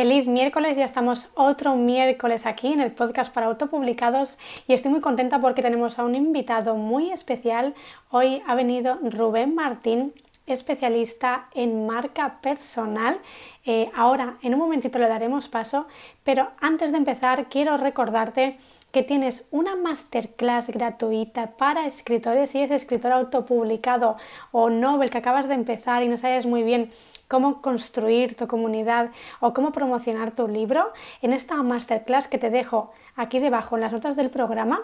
Feliz miércoles, ya estamos otro miércoles aquí en el podcast para autopublicados y estoy muy contenta porque tenemos a un invitado muy especial. Hoy ha venido Rubén Martín, especialista en marca personal. Eh, ahora, en un momentito le daremos paso, pero antes de empezar quiero recordarte que tienes una masterclass gratuita para escritores, si eres escritor autopublicado o novel que acabas de empezar y no sabes muy bien cómo construir tu comunidad o cómo promocionar tu libro, en esta masterclass que te dejo aquí debajo en las notas del programa,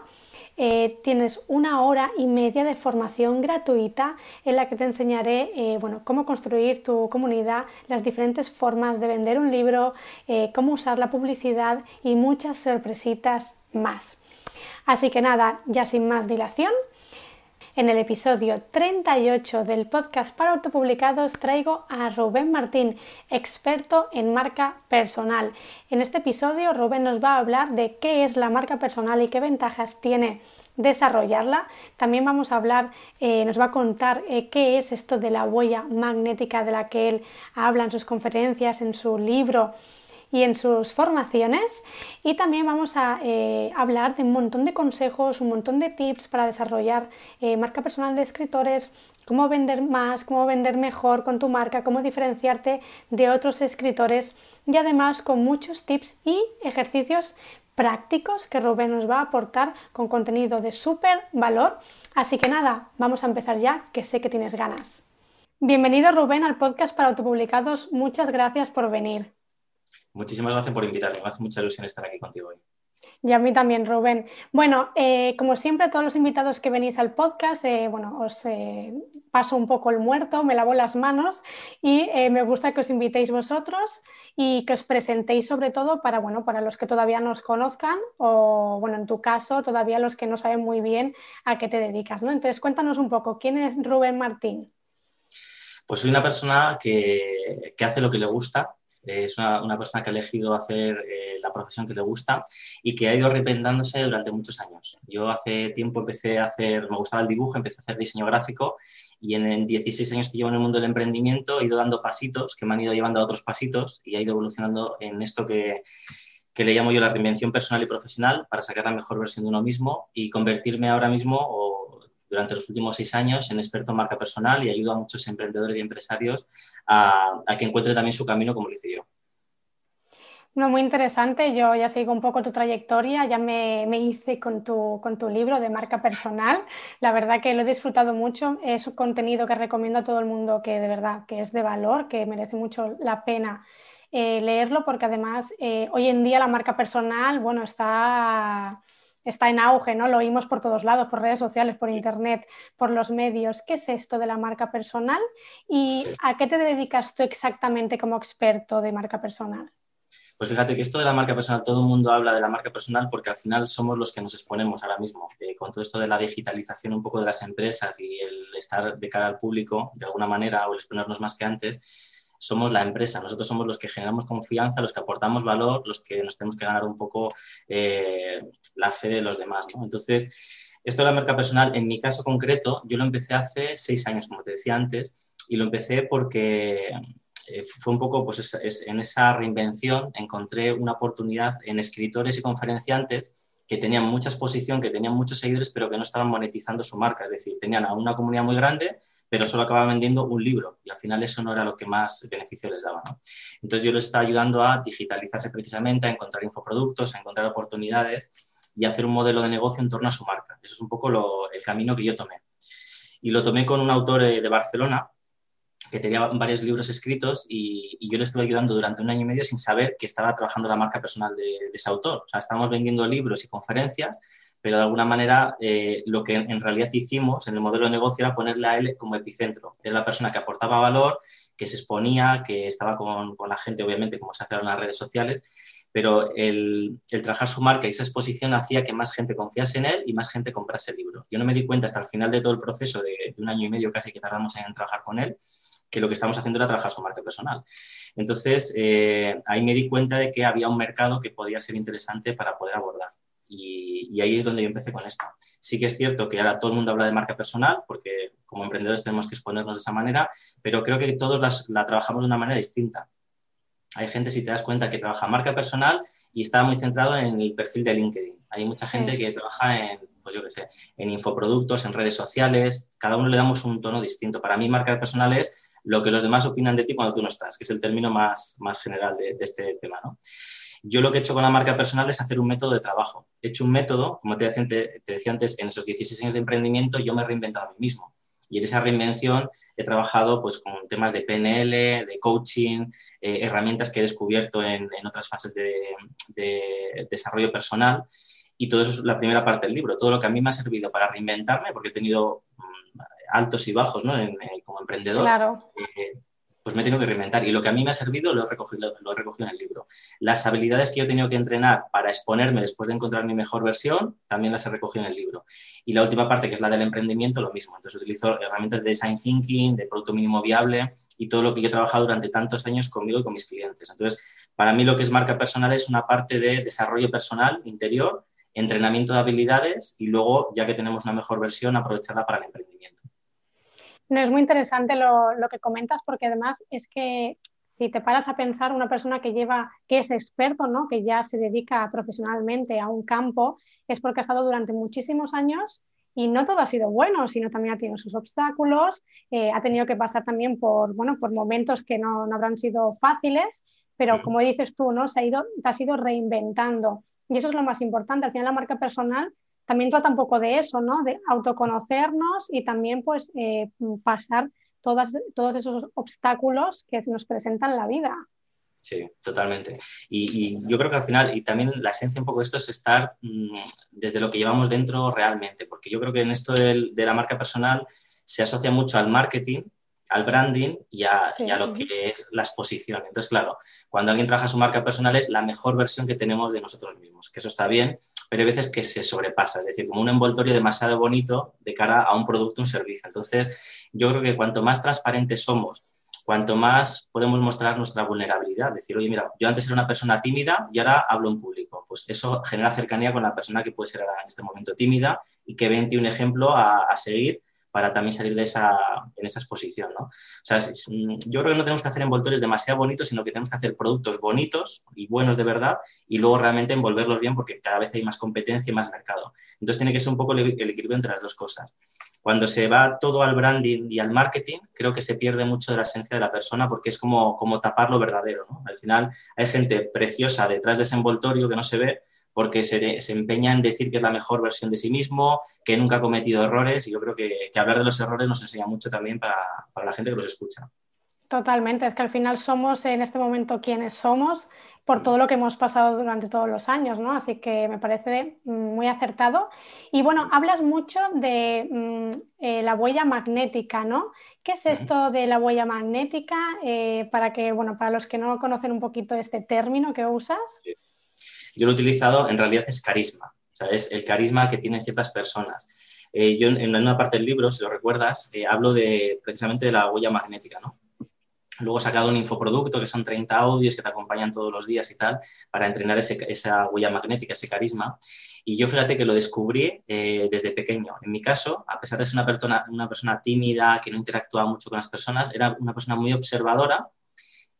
eh, tienes una hora y media de formación gratuita en la que te enseñaré eh, bueno, cómo construir tu comunidad, las diferentes formas de vender un libro, eh, cómo usar la publicidad y muchas sorpresitas más. Así que nada, ya sin más dilación, en el episodio 38 del podcast para autopublicados traigo a Rubén Martín, experto en marca personal. En este episodio Rubén nos va a hablar de qué es la marca personal y qué ventajas tiene desarrollarla. También vamos a hablar, eh, nos va a contar eh, qué es esto de la huella magnética de la que él habla en sus conferencias, en su libro y en sus formaciones. Y también vamos a eh, hablar de un montón de consejos, un montón de tips para desarrollar eh, marca personal de escritores, cómo vender más, cómo vender mejor con tu marca, cómo diferenciarte de otros escritores y además con muchos tips y ejercicios prácticos que Rubén nos va a aportar con contenido de súper valor. Así que nada, vamos a empezar ya, que sé que tienes ganas. Bienvenido Rubén al podcast para autopublicados. Muchas gracias por venir. Muchísimas gracias por invitarme. Me hace mucha ilusión estar aquí contigo hoy. Y a mí también, Rubén. Bueno, eh, como siempre, todos los invitados que venís al podcast, eh, bueno, os eh, paso un poco el muerto, me lavo las manos y me gusta que os invitéis vosotros y que os presentéis sobre todo para, bueno, para los que todavía no os conozcan o, bueno, en tu caso, todavía los que no saben muy bien a qué te dedicas, ¿no? Entonces, cuéntanos un poco, ¿quién es Rubén Martín? Pues soy una persona que, que hace lo que le gusta, es una, persona que ha elegido hacer eh, la profesión que le gusta y que ha ido arrepentándose durante muchos años. Yo hace tiempo empecé a hacer, me gustaba el dibujo, empecé a hacer diseño gráfico y en, 16 años que llevo en el mundo del emprendimiento he ido dando pasitos que me han ido llevando a otros pasitos y ha ido evolucionando en esto que, que le llamo yo la reinvención personal y profesional para sacar la mejor versión de uno mismo y convertirme ahora mismo durante los últimos seis años en experto en marca personal y ayudo a muchos emprendedores y empresarios a, que encuentren también su camino como lo hice yo. No, muy interesante. Yo ya sigo un poco tu trayectoria, ya me, hice con tu, con tu, libro de marca personal. La verdad que lo he disfrutado mucho. Es un contenido que recomiendo a todo el mundo que de verdad que es de valor, que merece mucho la pena eh, leerlo, porque además eh, hoy en día la marca personal, bueno, está está en auge, ¿no? Lo oímos por todos lados, por redes sociales, por internet, por los medios. ¿Qué es esto de la marca personal y a qué te dedicas tú exactamente como experto de marca personal? Pues fíjate que esto de la marca personal, todo el mundo habla de la marca personal porque al final somos los que nos exponemos ahora mismo. Eh, con todo esto de la digitalización un poco de las empresas y el estar de cara al público de alguna manera o el exponernos más que antes, somos la empresa, nosotros somos los que generamos confianza, los que aportamos valor, los que nos tenemos que ganar un poco eh, la fe de los demás. Entonces, esto de la marca personal, en mi caso concreto, yo lo empecé hace seis años, como te decía antes, y lo empecé porque eh, fue un poco pues, en esa reinvención, encontré una oportunidad en escritores y conferenciantes que tenían mucha exposición, que tenían muchos seguidores, pero que no estaban monetizando su marca, es decir, tenían a una comunidad muy grande, pero solo acababa vendiendo un libro y al final eso no era lo que más beneficio les daba. Entonces yo les estaba ayudando a digitalizarse precisamente, a encontrar infoproductos, a encontrar oportunidades y a hacer un modelo de negocio en torno a su marca. Eso es un poco el camino que yo tomé. Y lo tomé con un autor eh, de Barcelona que tenía varios libros escritos y, yo le estuve ayudando durante un año y medio sin saber que estaba trabajando la marca personal de, de ese autor. O sea, estábamos vendiendo libros y conferencias, pero de alguna manera eh, lo que en realidad hicimos en el modelo de negocio era ponerle a él como epicentro. Era la persona que aportaba valor, que se exponía, que estaba con, con la gente, obviamente, como se hace en las redes sociales, pero el, el, trabajar su marca y esa exposición hacía que más gente confiase en él y más gente comprase el libro. Yo no me di cuenta hasta el final de todo el proceso, de, de un año y medio casi que tardamos en trabajar con él, que lo que estamos haciendo era trabajar su marca personal. Entonces, eh, ahí me di cuenta de que había un mercado que podía ser interesante para poder abordar. Y, y, ahí es donde yo empecé con esto. Sí que es cierto que ahora todo el mundo habla de marca personal, porque como emprendedores tenemos que exponernos de esa manera, pero creo que todos las, la trabajamos de una manera distinta. Hay gente, si te das cuenta, que trabaja marca personal y está muy centrado en el perfil de LinkedIn. Hay mucha gente sí. que trabaja en, pues yo qué sé, en infoproductos, en redes sociales. Cada uno le damos un tono distinto. Para mí, marca personal es lo que los demás opinan de ti cuando tú no estás, que es el término más, más general de, de este tema, ¿no? Yo lo que he hecho con la marca personal es hacer un método de trabajo. He hecho un método, como te decía, te, te decía antes, en esos 16 años de emprendimiento yo me he reinventado a mí mismo. Y en esa reinvención he trabajado pues, con temas de PNL, de coaching, eh, herramientas que he descubierto en, en otras fases de, de, desarrollo personal. Y todo eso es la primera parte del libro. Todo lo que a mí me ha servido para reinventarme, porque he tenido um, altos y bajos ¿no? en, en, como emprendedor. Claro. Eh, pues me tengo que reinventar. Y lo que a mí me ha servido lo he, recogido, lo he recogido en el libro. Las habilidades que yo he tenido que entrenar para exponerme después de encontrar mi mejor versión, también las he recogido en el libro. Y la última parte, que es la del emprendimiento, lo mismo. Entonces utilizo herramientas de design thinking, de producto mínimo viable y todo lo que yo he trabajado durante tantos años conmigo y con mis clientes. Entonces, para mí lo que es marca personal es una parte de desarrollo personal interior, entrenamiento de habilidades y luego, ya que tenemos una mejor versión, aprovecharla para el emprendimiento. No, es muy interesante lo, lo, que comentas porque además es que si te paras a pensar una persona que lleva, que es experto, ¿no? que ya se dedica profesionalmente a un campo, es porque ha estado durante muchísimos años y no todo ha sido bueno, sino también ha tenido sus obstáculos, eh, ha tenido que pasar también por, bueno, por momentos que no, no habrán sido fáciles, pero como dices tú, ¿no? se ha ido, te has ido reinventando. Y eso es lo más importante. Al final la marca personal también trata un poco de eso, ¿no? De autoconocernos y también pues eh, pasar todos esos obstáculos que nos presentan la vida. Sí, totalmente. Y, y, yo creo que al final, y también la esencia un poco de esto es estar mmm, desde lo que llevamos dentro realmente, porque yo creo que en esto de la marca personal se asocia mucho al marketing, al branding y a, sí. y a, lo que es la exposición. Entonces, claro, cuando alguien trabaja su marca personal es la mejor versión que tenemos de nosotros mismos, que eso está bien, pero hay veces que se sobrepasa, es decir, como un envoltorio demasiado bonito de cara a un producto o un servicio. Entonces, yo creo que cuanto más transparentes somos, cuanto más podemos mostrar nuestra vulnerabilidad, decir, oye, mira, yo antes era una persona tímida y ahora hablo en público, pues eso genera cercanía con la persona que puede ser ahora en este momento tímida y que ve en ti un ejemplo a, a seguir para también salir de esa, en esa exposición. ¿no? O sea, yo creo que no tenemos que hacer envoltores demasiado bonitos, sino que tenemos que hacer productos bonitos y buenos de verdad y luego realmente envolverlos bien porque cada vez hay más competencia y más mercado. Entonces tiene que ser un poco el, equilibrio entre las dos cosas. Cuando se va todo al branding y al marketing, creo que se pierde mucho de la esencia de la persona porque es como, como tapar lo verdadero. Al final hay gente preciosa detrás de ese envoltorio que no se ve, porque se, se, empeña en decir que es la mejor versión de sí mismo, que nunca ha cometido errores y yo creo que, que hablar de los errores nos enseña mucho también para, para, la gente que los escucha. Totalmente, es que al final somos en este momento quienes somos por todo lo que hemos pasado durante todos los años, ¿no? Así que me parece muy acertado. Y bueno, hablas mucho de mm, eh, la huella magnética, ¿no? ¿Qué es esto de la huella magnética? Eh, para que, bueno, para los que no conocen un poquito este término que usas. Sí yo lo he utilizado, en realidad es carisma, o sea, es el carisma que tienen ciertas personas. Eh, yo en una parte del libro, si lo recuerdas, eh, hablo de, precisamente de la huella magnética, ¿no? Luego he sacado un infoproducto que son 30 audios que te acompañan todos los días y tal, para entrenar ese, esa huella magnética, ese carisma. Y yo fíjate que lo descubrí eh, desde pequeño. En mi caso, a pesar de ser una persona, una persona tímida, que no interactuaba mucho con las personas, era una persona muy observadora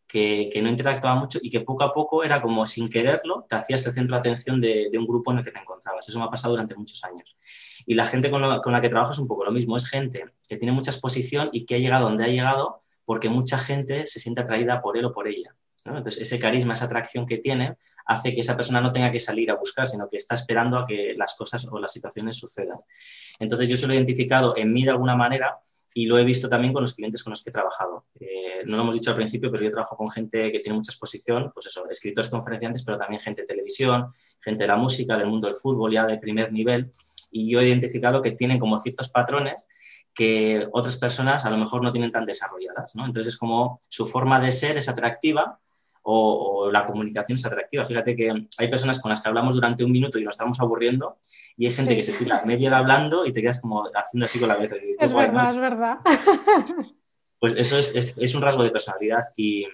que, no interactuaba mucho y que poco a poco era como sin quererlo, te hacías el centro de atención de, un grupo en el que te encontrabas. Eso me ha pasado durante muchos años. Y la gente con, la que trabajo es un poco lo mismo. Es gente que tiene mucha exposición y que ha llegado donde ha llegado porque mucha gente se siente atraída por él o por ella. Entonces, ese carisma, esa atracción que tiene, hace que esa persona no tenga que salir a buscar, sino que está esperando a que las cosas o las situaciones sucedan. Entonces, yo se lo he identificado en mí de alguna manera y lo he visto también con los clientes con los que he trabajado. Eh, no lo hemos dicho al principio, pero yo trabajo con gente que tiene mucha exposición, pues eso, escritores, conferenciantes, pero también gente de televisión, gente de la música, del mundo del fútbol ya de primer nivel, y yo he identificado que tienen como ciertos patrones que otras personas a lo mejor no tienen tan desarrolladas, ¿no? Entonces es como su forma de ser es atractiva o, la comunicación es atractiva. Fíjate que hay personas con las que hablamos durante un minuto y nos estamos aburriendo y hay gente que se tira media hora hablando y te quedas como haciendo así con la cabeza. Es verdad, es verdad. Pues eso es, es, un rasgo de personalidad y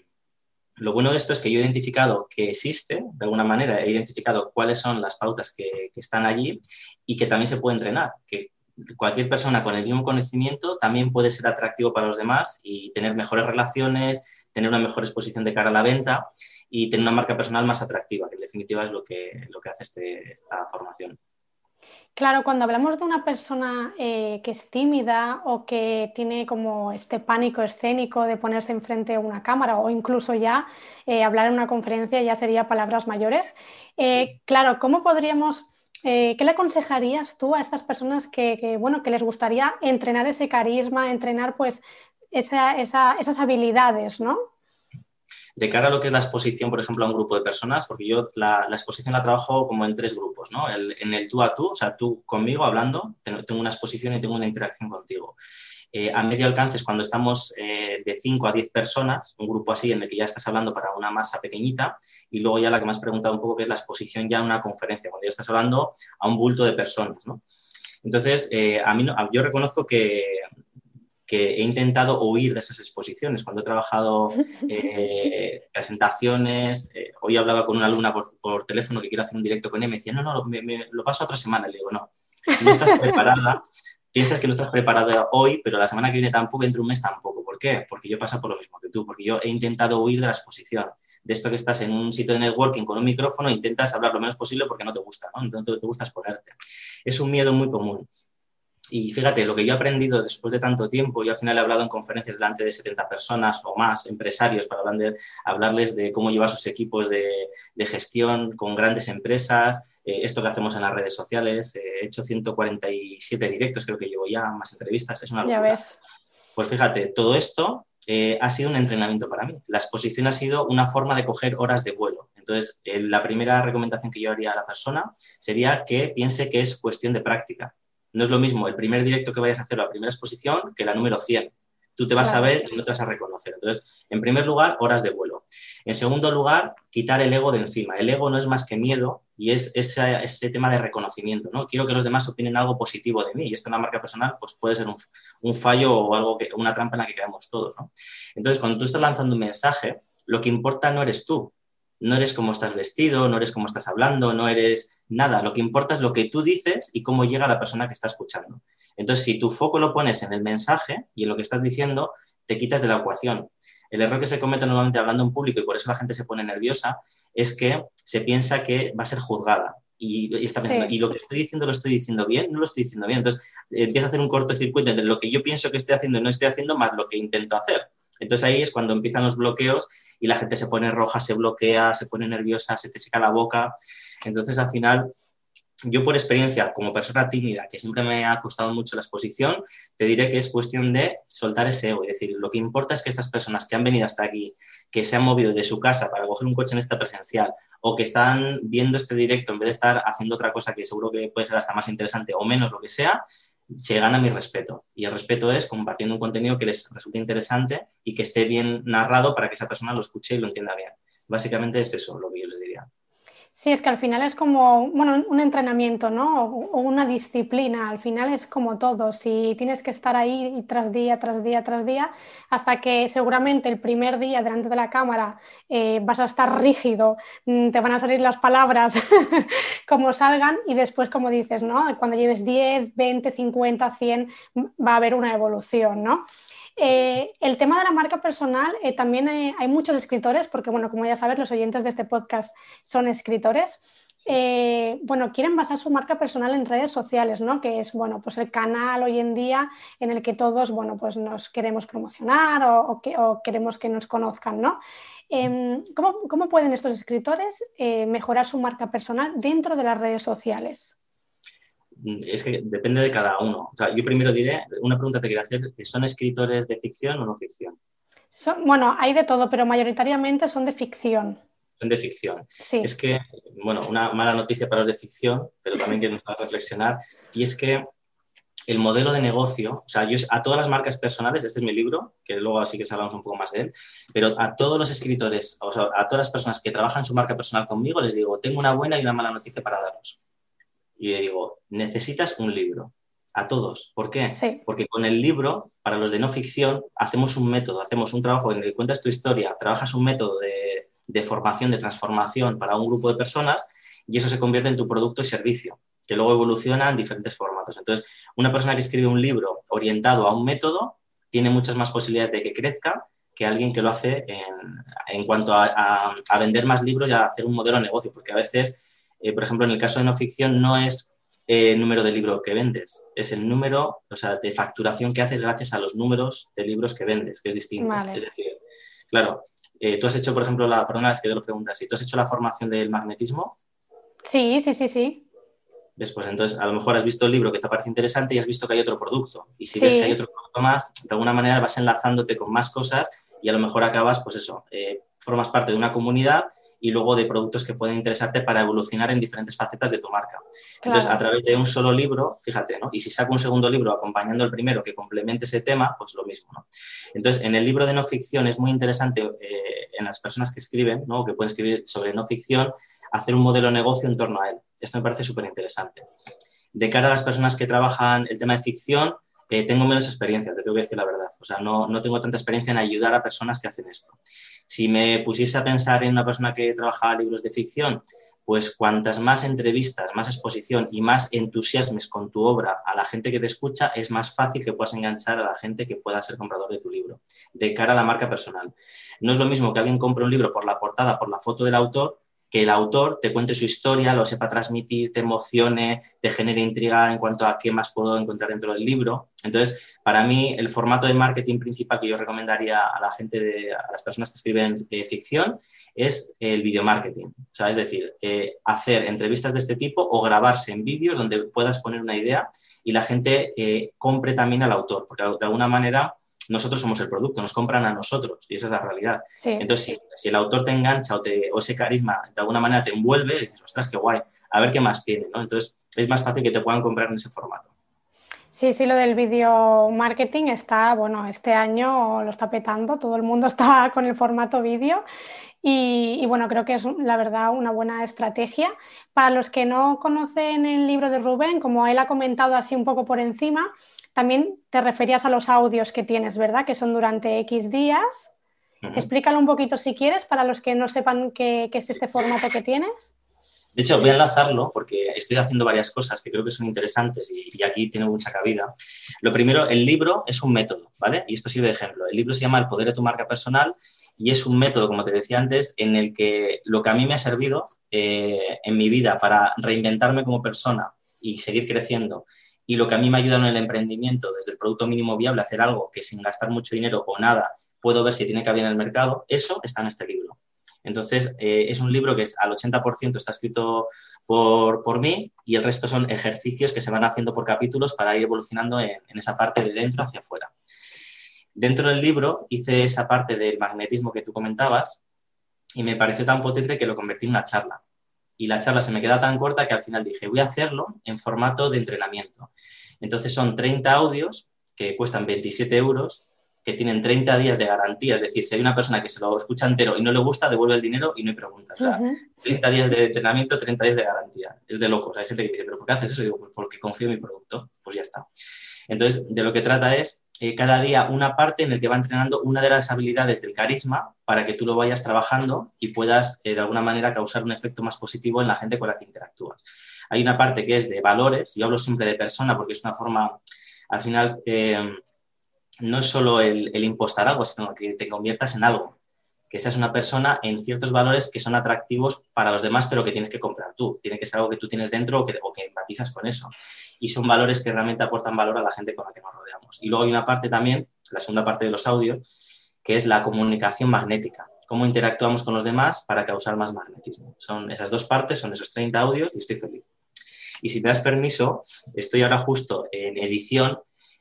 lo bueno de esto es que yo he identificado que existe, de alguna manera, he identificado cuáles son las pautas que, que están allí y que también se puede entrenar, que cualquier persona con el mismo conocimiento también puede ser atractivo para los demás y tener mejores relaciones, tener una mejor exposición de cara a la venta y tener una marca personal más atractiva, que en definitiva es lo que, lo que hace este, esta formación. Claro, cuando hablamos de una persona eh, que es tímida o que tiene como este pánico escénico de ponerse enfrente a una cámara o incluso ya eh, hablar en una conferencia ya sería palabras mayores, eh, claro, ¿cómo podríamos ¿qué le aconsejarías tú a estas personas que, bueno, que les gustaría entrenar ese carisma, entrenar pues esas habilidades, ¿no? De cara a lo que es la exposición, por ejemplo, a un grupo de personas, porque yo la, exposición la trabajo como en tres grupos, ¿no? en el tú a tú, o sea, tú conmigo hablando, tengo una exposición y tengo una interacción contigo. Eh, a medio alcance es cuando estamos eh, de 5 a 10 personas, un grupo así en el que ya estás hablando para una masa pequeñita, y luego ya la que me has preguntado un poco, que es la exposición ya en una conferencia, cuando ya estás hablando a un bulto de personas. ¿no? Entonces, eh, a mí yo reconozco que, que, he intentado huir de esas exposiciones. Cuando he trabajado presentaciones, hoy he hablado con una alumna por, teléfono que quiere hacer un directo con él, me decía, no, no, me, lo paso otra semana. Le digo, no, no estás preparada piensas que no estás preparado hoy, pero la semana que viene tampoco, dentro de un mes tampoco. ¿Por qué? Porque yo paso por lo mismo que tú, porque yo he intentado huir de la exposición, de esto que estás en un sitio de networking con un micrófono e intentas hablar lo menos posible porque no te gusta, ¿no? Entonces te gusta exponerte. Es un miedo muy común. Y fíjate, lo que yo he aprendido después de tanto tiempo, yo al final he hablado en conferencias delante de 70 personas o más, empresarios, para hablarles de cómo llevar sus equipos de, de gestión con grandes empresas, eh, esto que hacemos en las redes sociales. Eh, he hecho 147 directos, creo que llevo ya, más entrevistas, es una locura. Ya ves. Pues fíjate, todo esto eh, ha sido un entrenamiento para mí. La exposición ha sido una forma de coger horas de vuelo. Entonces, la primera recomendación que yo haría a la persona sería que piense que es cuestión de práctica. No es lo mismo el primer directo que vayas a hacer o la primera exposición que la número 100 tú te vas a ver y no te vas a reconocer. Entonces, en primer lugar, horas de vuelo. En segundo lugar, quitar el ego de encima. El ego no es más que miedo y es ese, tema de reconocimiento. ¿no? Quiero que los demás opinen algo positivo de mí y esto en una marca personal pues puede ser un, fallo o algo que, una trampa en la que caemos todos. ¿no? Entonces, cuando tú estás lanzando un mensaje, lo que importa no eres tú, no eres cómo estás vestido, no eres cómo estás hablando, no eres nada. Lo que importa es lo que tú dices y cómo llega la persona que está escuchando. Entonces, si tu foco lo pones en el mensaje y en lo que estás diciendo, te quitas de la ecuación. El error que se comete normalmente hablando en público y por eso la gente se pone nerviosa es que se piensa que va a ser juzgada. Y, está pensando, ¿y lo que estoy diciendo lo estoy diciendo bien? No lo estoy diciendo bien. Entonces empieza a hacer un cortocircuito entre lo que yo pienso que estoy haciendo y no estoy haciendo más lo que intento hacer. Entonces ahí es cuando empiezan los bloqueos y la gente se pone roja, se bloquea, se pone nerviosa, se te seca la boca. Entonces al final yo por experiencia, como persona tímida, que siempre me ha costado mucho la exposición, te diré que es cuestión de soltar ese ego. Es decir, lo que importa es que estas personas que han venido hasta aquí, que se han movido de su casa para coger un coche en esta presencial, o que están viendo este directo en vez de estar haciendo otra cosa que seguro que puede ser hasta más interesante o menos lo que sea, se gana mi respeto. Y el respeto es compartiendo un contenido que les resulte interesante y que esté bien narrado para que esa persona lo escuche y lo entienda bien. Básicamente es eso lo que yo les diría. Sí, es que al final es como, bueno, un entrenamiento, ¿no? O una disciplina, al final es como todo, si tienes que estar ahí tras día, tras día, tras día, hasta que seguramente el primer día delante de la cámara eh, vas a estar rígido, mm, te van a salir las palabras como salgan y después, como dices, ¿no? Cuando lleves 10, 20, 50, 100, va a haber una evolución, ¿no? Eh, el tema de la marca personal, eh, también hay, muchos escritores, porque bueno, como ya sabes, los oyentes de este podcast son escritores. Eh, bueno, quieren basar su marca personal en redes sociales, ¿no? Que es, bueno, pues el canal hoy en día en el que todos, bueno, pues nos queremos promocionar o, que, queremos que nos conozcan, ¿no? Em, ¿cómo, pueden estos escritores mejorar su marca personal dentro de las redes sociales? Es que depende de cada uno. O sea, yo primero diré, una pregunta te quiero hacer, ¿son escritores de ficción o no ficción? bueno, hay de todo, pero mayoritariamente son de ficción. Son de ficción. Sí. Es que, bueno, una mala noticia para los de ficción, pero también que nos va a reflexionar, y es que el modelo de negocio, o sea, yo a todas las marcas personales, este es mi libro, que luego así que hablamos un poco más de él, pero a todos los escritores, o sea, a todas las personas que trabajan su marca personal conmigo, les digo, tengo una buena y una mala noticia para daros. Y le digo, necesitas un libro. A todos. ¿Por qué? Porque con el libro, para los de no ficción, hacemos un método, hacemos un trabajo en el que cuentas tu historia, trabajas un método de, de formación, de transformación para un grupo de personas y eso se convierte en tu producto y servicio que luego evoluciona en diferentes formatos. Entonces, una persona que escribe un libro orientado a un método tiene muchas más posibilidades de que crezca que alguien que lo hace en, cuanto a, vender más libros y a hacer un modelo de negocio, porque a veces, eh, por ejemplo, en el caso de no ficción, no es el número de libros que vendes, es el número o sea, de facturación que haces gracias a los números de libros que vendes, que es distinto. Es decir, claro, eh, tú has hecho, por ejemplo, la, perdona, es que te lo preguntas, si tú has hecho la formación del magnetismo. Sí, sí, sí, sí. Después, entonces, a lo mejor has visto el libro que te parece interesante y has visto que hay otro producto. Y si ves que hay otro producto más, de alguna manera vas enlazándote con más cosas y a lo mejor acabas, pues eso, eh, formas parte de una comunidad y luego de productos que pueden interesarte para evolucionar en diferentes facetas de tu marca. Entonces, a través de un solo libro, fíjate, ¿no? Y si saco un segundo libro acompañando el primero que complemente ese tema, pues lo mismo, ¿no? Entonces, en el libro de no ficción es muy interesante eh, en las personas que escriben, ¿no? que pueden escribir sobre no ficción, hacer un modelo de negocio en torno a él. Esto me parece súper interesante. De cara a las personas que trabajan el tema de ficción, tengo menos experiencia, te tengo que decir la verdad. O sea, no, no, tengo tanta experiencia en ayudar a personas que hacen esto. Si me pusiese a pensar en una persona que trabaja libros de ficción, pues cuantas más entrevistas, más exposición y más entusiasmes con tu obra a la gente que te escucha, es más fácil que puedas enganchar a la gente que pueda ser comprador de tu libro, de cara a la marca personal. No es lo mismo que alguien compre un libro por la portada, por la foto del autor, que el autor te cuente su historia, lo sepa transmitir, te emocione, te genere intriga en cuanto a qué más puedo encontrar dentro del libro. Entonces, para mí, el formato de marketing principal que yo recomendaría a la gente, de, a las personas que escriben eh, ficción, es el video marketing. O sea, es decir, eh, hacer entrevistas de este tipo o grabarse en vídeos donde puedas poner una idea y la gente eh, compre también al autor, porque de alguna manera nosotros somos el producto, nos compran a nosotros y esa es la realidad. Entonces, si, el autor te engancha o, te, o ese carisma de alguna manera te envuelve, dices, ostras, qué guay, a ver qué más tiene, ¿no? Entonces, es más fácil que te puedan comprar en ese formato. Sí, sí, lo del video marketing está, bueno, este año lo está petando, todo el mundo está con el formato vídeo y, y, bueno, creo que es la verdad una buena estrategia. Para los que no conocen el libro de Rubén, como él ha comentado así un poco por encima, también te referías a los audios que tienes, ¿verdad? Que son durante X días. Explícalo un poquito si quieres para los que no sepan qué, es este formato que tienes. De hecho, voy a enlazarlo porque estoy haciendo varias cosas que creo que son interesantes y, y, aquí tiene mucha cabida. Lo primero, el libro es un método, ¿vale? Y esto sirve de ejemplo. El libro se llama El poder de tu marca personal y es un método, como te decía antes, en el que lo que a mí me ha servido eh, en mi vida para reinventarme como persona y seguir creciendo y lo que a mí me ayuda en el emprendimiento, desde el producto mínimo viable, hacer algo que sin gastar mucho dinero o nada, puedo ver si tiene cabida en el mercado, eso está en este libro. Entonces, eh, es un libro que al 80% está escrito por, por, mí y el resto son ejercicios que se van haciendo por capítulos para ir evolucionando en, en esa parte de dentro hacia afuera. Dentro del libro hice esa parte del magnetismo que tú comentabas y me pareció tan potente que lo convertí en una charla y la charla se me queda tan corta que al final dije, voy a hacerlo en formato de entrenamiento. Entonces son 30 audios que cuestan 27 euros, que tienen 30 días de garantía, es decir, si hay una persona que se lo escucha entero y no le gusta, devuelve el dinero y no hay preguntas. O sea, 30 días de entrenamiento, 30 días de garantía. Es de locos. Hay gente que dice, ¿pero por qué haces eso? Y digo, pues porque confío en mi producto. Pues ya está. Entonces, de lo que trata es eh, cada día una parte en el que va entrenando una de las habilidades del carisma para que tú lo vayas trabajando y puedas eh, de alguna manera causar un efecto más positivo en la gente con la que interactúas. Hay una parte que es de valores, yo hablo siempre de persona porque es una forma, al final, eh, no es solo el, el impostar algo, sino que te conviertas en algo que seas una persona en ciertos valores que son atractivos para los demás, pero que tienes que comprar tú. Tiene que ser algo que tú tienes dentro o que, o que empatizas con eso. Y son valores que realmente aportan valor a la gente con la que nos rodeamos. Y luego hay una parte también, la segunda parte de los audios, que es la comunicación magnética. Cómo interactuamos con los demás para causar más magnetismo. Son esas dos partes, son esos 30 audios y estoy feliz. Y si me das permiso, estoy ahora justo en edición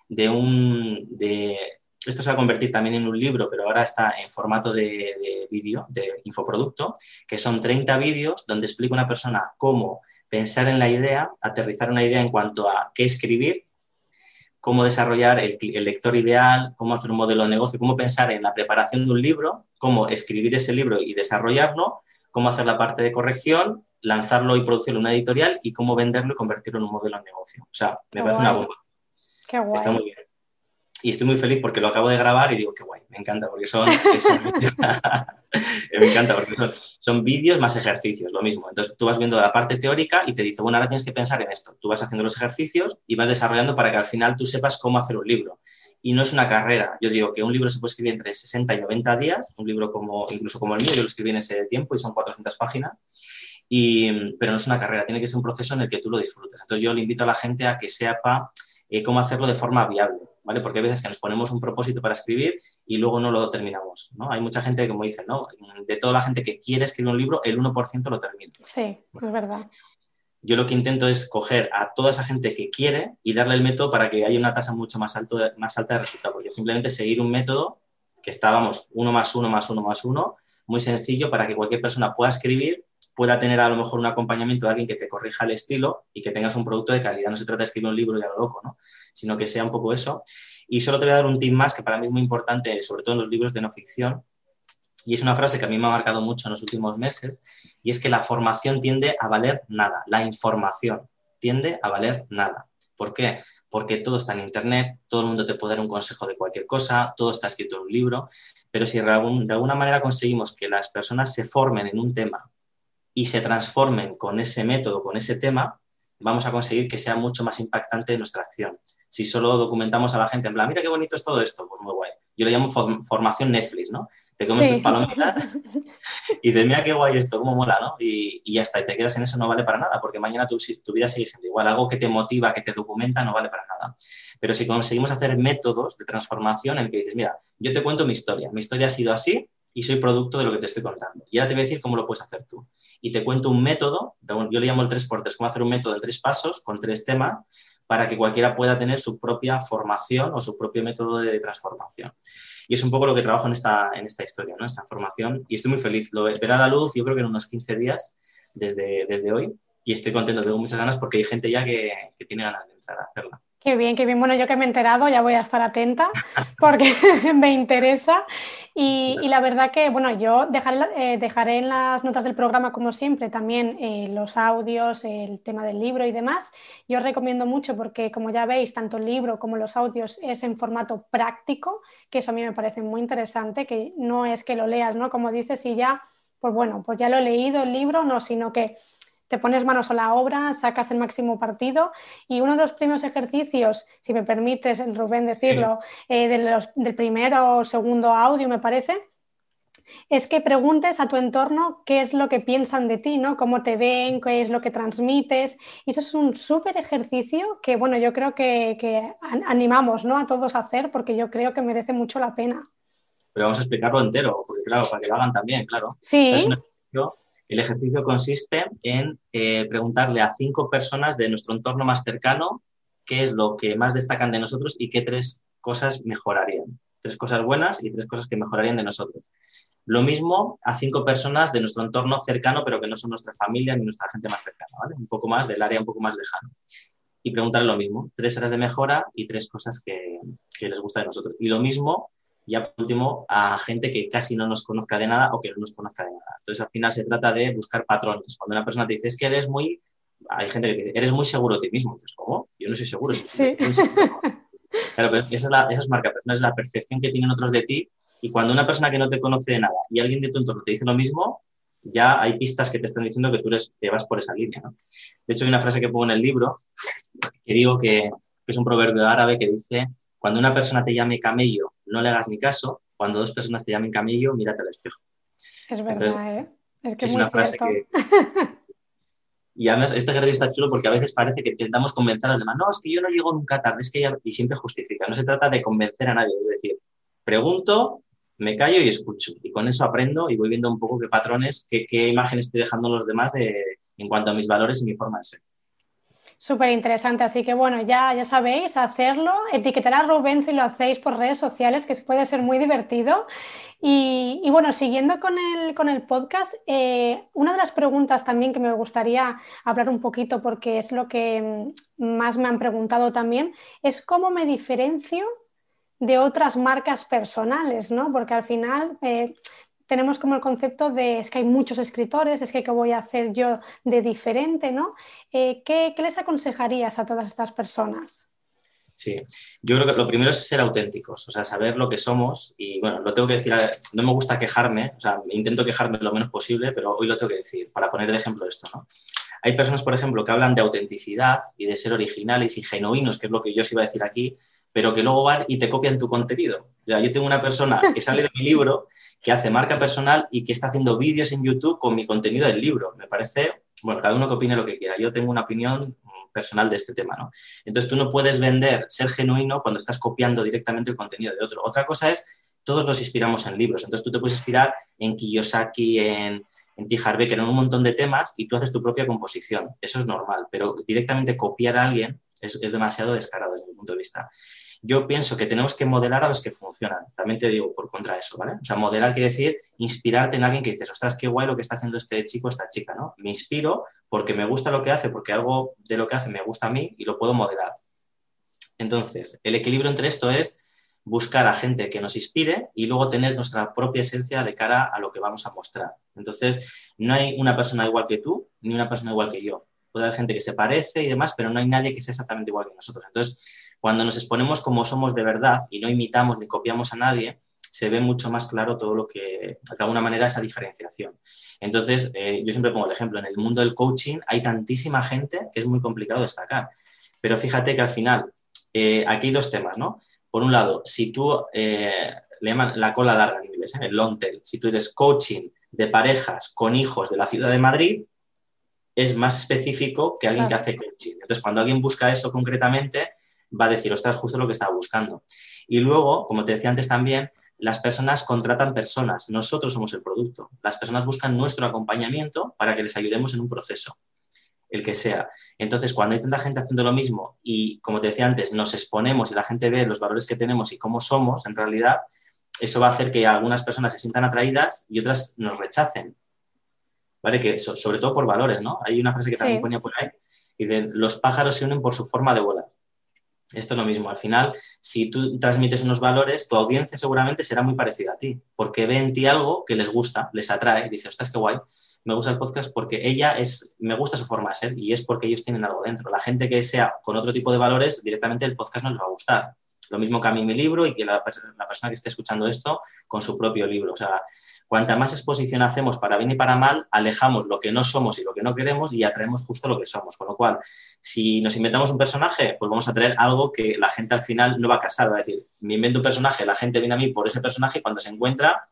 de un, de, esto se va a convertir también en un libro, pero ahora está en formato de, vídeo, de infoproducto, que son 30 vídeos donde explica una persona cómo pensar en la idea, aterrizar una idea en cuanto a qué escribir, cómo desarrollar el, lector ideal, cómo hacer un modelo de negocio, cómo pensar en la preparación de un libro, cómo escribir ese libro y desarrollarlo, cómo hacer la parte de corrección, lanzarlo y producirlo en una editorial y cómo venderlo y convertirlo en un modelo de negocio. O sea, me parece una bomba. Qué guay. Está muy bien y estoy muy feliz porque lo acabo de grabar y digo, qué guay, me encanta porque son... me encanta porque son, vídeos más ejercicios, lo mismo. Entonces tú vas viendo la parte teórica y te dice, bueno, ahora tienes que pensar en esto. Tú vas haciendo los ejercicios y vas desarrollando para que al final tú sepas cómo hacer un libro. Y no es una carrera. Yo digo que un libro se puede escribir entre 60 y 90 días, un libro como, incluso como el mío, yo lo escribí en ese tiempo y son 400 páginas. Y, pero no es una carrera, tiene que ser un proceso en el que tú lo disfrutes. Entonces yo le invito a la gente a que sepa eh, cómo hacerlo de forma viable. ¿Vale? Porque hay veces que nos ponemos un propósito para escribir y luego no lo terminamos, ¿no? Hay mucha gente, como dice, ¿no? De toda la gente que quiere escribir un libro, el 1% lo termina. Sí, es verdad. Yo lo que intento es coger a toda esa gente que quiere y darle el método para que haya una tasa mucho más, alto más alta de resultados. Yo simplemente seguir un método que está, vamos, uno más uno más uno más uno, muy sencillo para que cualquier persona pueda escribir pueda tener a lo mejor un acompañamiento de alguien que te corrija el estilo y que tengas un producto de calidad. No se trata de escribir un libro y lo loco, ¿no? sino que sea un poco eso. Y solo te voy a dar un tip más que para mí es muy importante, sobre todo en los libros de no ficción, y es una frase que a mí me ha marcado mucho en los últimos meses, y es que la formación tiende a valer nada, la información tiende a valer nada. ¿Por qué? Porque todo está en Internet, todo el mundo te puede dar un consejo de cualquier cosa, todo está escrito en un libro, pero si de alguna manera conseguimos que las personas se formen en un tema y se transformen con ese método, con ese tema, vamos a conseguir que sea mucho más impactante nuestra acción. Si solo documentamos a la gente en plan, mira qué bonito es todo esto, pues muy guay. Yo le llamo formación Netflix, ¿no? Te comes tus palomitas y de mira qué guay esto, cómo mola, ¿no? Y, y, ya está, y te quedas en eso, no vale para nada, porque mañana tu, tu vida sigue siendo igual. Algo que te motiva, que te documenta, no vale para nada. Pero si conseguimos hacer métodos de transformación en el que dices, mira, yo te cuento mi historia, mi historia ha sido así, y soy producto de lo que te estoy contando. Y ahora te voy a decir cómo lo puedes hacer tú. Y te cuento un método, yo le llamo el 3x3, cómo hacer un método en tres pasos con tres temas para que cualquiera pueda tener su propia formación o su propio método de transformación. Y es un poco lo que trabajo en esta, en esta historia, ¿no? esta formación. Y estoy muy feliz. Lo verá la luz, yo creo que en unos 15 días desde, desde hoy. Y estoy contento, tengo muchas ganas porque hay gente ya que, que tiene ganas de entrar a hacerla. Qué bien, qué bien. Bueno, yo que me he enterado ya voy a estar atenta porque me interesa. Y, la verdad que, bueno, yo dejaré, eh, dejaré, en las notas del programa, como siempre, también eh, los audios, el tema del libro y demás. Yo os recomiendo mucho porque, como ya veis, tanto el libro como los audios es en formato práctico, que eso a mí me parece muy interesante, que no es que lo leas, ¿no? Como dices, y ya, pues bueno, pues ya lo he leído el libro, no, sino que te pones manos a la obra, sacas el máximo partido y uno de los primeros ejercicios, si me permites, Rubén, decirlo, eh, del primero o segundo audio, me parece, es que preguntes a tu entorno qué es lo que piensan de ti, ¿no? Cómo te ven, qué es lo que transmites. Y eso es un súper ejercicio que, bueno, yo creo que, animamos ¿no? a todos a hacer porque yo creo que merece mucho la pena. Pero vamos a explicarlo entero, porque claro, para que lo hagan también, claro. Sí. El ejercicio consiste en eh, preguntarle a cinco personas de nuestro entorno más cercano qué es lo que más destacan de nosotros y qué tres cosas mejorarían. Tres cosas buenas y tres cosas que mejorarían de nosotros. Lo mismo a cinco personas de nuestro entorno cercano, pero que no son nuestra familia ni nuestra gente más cercana. Un poco más del área un poco más lejano. Y preguntarle lo mismo, tres áreas de mejora y tres cosas que, que les gusta de nosotros. Y lo mismo ya por último a gente que casi no nos conozca de nada o que no nos conozca de nada. Entonces al final se trata de buscar patrones. Cuando una persona te dice es que eres muy, hay gente que te dice, eres muy seguro de ti mismo. Dices, ¿cómo? Yo no soy seguro. sí. Claro, pero esa es, la, esa es marca personal, es la percepción que tienen otros de ti. Y cuando una persona que no te conoce de nada y alguien de tu entorno te dice lo mismo, ya hay pistas que te están diciendo que tú eres, que vas por esa línea. ¿no? De hecho, hay una frase que pongo en el libro que digo que, que es un proverbio árabe que dice, cuando una persona te llame camello no le hagas ni caso. Cuando dos personas te llamen camillo, mírate al espejo. Es verdad, ¿eh? Es que es, una frase que... Y además, este ejercicio está chulo porque a veces parece que intentamos convencer a los demás. No, es que yo no llego nunca tarde, es que ella... Y siempre justifica. No se trata de convencer a nadie. Es decir, pregunto, me callo y escucho. Y con eso aprendo y voy viendo un poco qué patrones, qué, qué imágenes estoy dejando a los demás de, en cuanto a mis valores y mi forma de ser. Súper interesante, así que bueno, ya, ya sabéis, hacerlo, etiquetar a Rubén si lo hacéis por redes sociales, que puede ser muy divertido. Y, bueno, siguiendo con el, con el podcast, eh, una de las preguntas también que me gustaría hablar un poquito, porque es lo que mm, más me han preguntado también, es cómo me diferencio de otras marcas personales, ¿no? Porque al final... Eh, tenemos como el concepto de es que hay muchos escritores, es que qué voy a hacer yo de diferente, ¿no? Eh, ¿qué, les aconsejarías a todas estas personas? Sí, yo creo que lo primero es ser auténticos, o sea, saber lo que somos y bueno, lo tengo que decir, no me gusta quejarme, o sea, intento quejarme lo menos posible, pero hoy lo tengo que decir para poner de ejemplo esto, ¿no? Hay personas, por ejemplo, que hablan de autenticidad y de ser originales y genuinos, que es lo que yo os iba a decir aquí, pero que luego van y te copian tu contenido. O sea, yo tengo una persona que sale de mi libro, que hace marca personal y que está haciendo vídeos en YouTube con mi contenido del libro. Me parece, bueno, cada uno que opine lo que quiera. Yo tengo una opinión personal de este tema, ¿no? Entonces tú no puedes vender, ser genuino cuando estás copiando directamente el contenido de otro. Otra cosa es, todos nos inspiramos en libros. Entonces tú te puedes inspirar en Kiyosaki, en, en T. Harv en un montón de temas y tú haces tu propia composición. Eso es normal, pero directamente copiar a alguien es, es demasiado descarado desde mi punto de vista yo pienso que tenemos que modelar a los que funcionan. También te digo por contra eso, ¿vale? O sea, modelar quiere decir inspirarte en alguien que dices, ostras, qué guay lo que está haciendo este chico, esta chica, ¿no? Me inspiro porque me gusta lo que hace, porque algo de lo que hace me gusta a mí y lo puedo modelar. Entonces, el equilibrio entre esto es buscar a gente que nos inspire y luego tener nuestra propia esencia de cara a lo que vamos a mostrar. Entonces, no hay una persona igual que tú ni una persona igual que yo. Puede haber gente que se parece y demás, pero no hay nadie que sea exactamente igual que nosotros. Entonces, cuando nos exponemos como somos de verdad y no imitamos ni copiamos a nadie, se ve mucho más claro todo lo que, de alguna manera, esa diferenciación. Entonces, eh, yo siempre pongo el ejemplo, en el mundo del coaching hay tantísima gente que es muy complicado destacar. Pero fíjate que al final, eh, aquí hay dos temas, ¿no? Por un lado, si tú, eh, le llaman la cola larga en inglés, el long tail, si tú eres coaching de parejas con hijos de la ciudad de Madrid, es más específico que alguien que hace coaching. Entonces, cuando alguien busca eso concretamente, va a decir, ostras, justo lo que estaba buscando. Y luego, como te decía antes también, las personas contratan personas, nosotros somos el producto. Las personas buscan nuestro acompañamiento para que les ayudemos en un proceso, el que sea. Entonces, cuando hay tanta gente haciendo lo mismo y, como te decía antes, nos exponemos y la gente ve los valores que tenemos y cómo somos, en realidad, eso va a hacer que algunas personas se sientan atraídas y otras nos rechacen. ¿Vale? Que sobre todo por valores, ¿no? Hay una frase que también ponía por ahí y de los pájaros se unen por su forma de volar. Esto es lo mismo. Al final, si tú transmites unos valores, tu audiencia seguramente será muy parecida a ti, porque ve en ti algo que les gusta, les atrae, dice, ostras, qué guay, me gusta el podcast porque ella es, me gusta su forma de ser y es porque ellos tienen algo dentro. La gente que sea con otro tipo de valores, directamente el podcast no les va a gustar. Lo mismo que a mí mi libro y que la, la persona que esté escuchando esto con su propio libro. O sea, Cuanta más exposición hacemos para bien y para mal, alejamos lo que no somos y lo que no queremos y atraemos justo lo que somos. Con lo cual, si nos inventamos un personaje, pues vamos a traer algo que la gente al final no va a casar. Va a decir, me invento un personaje, la gente viene a mí por ese personaje y cuando se encuentra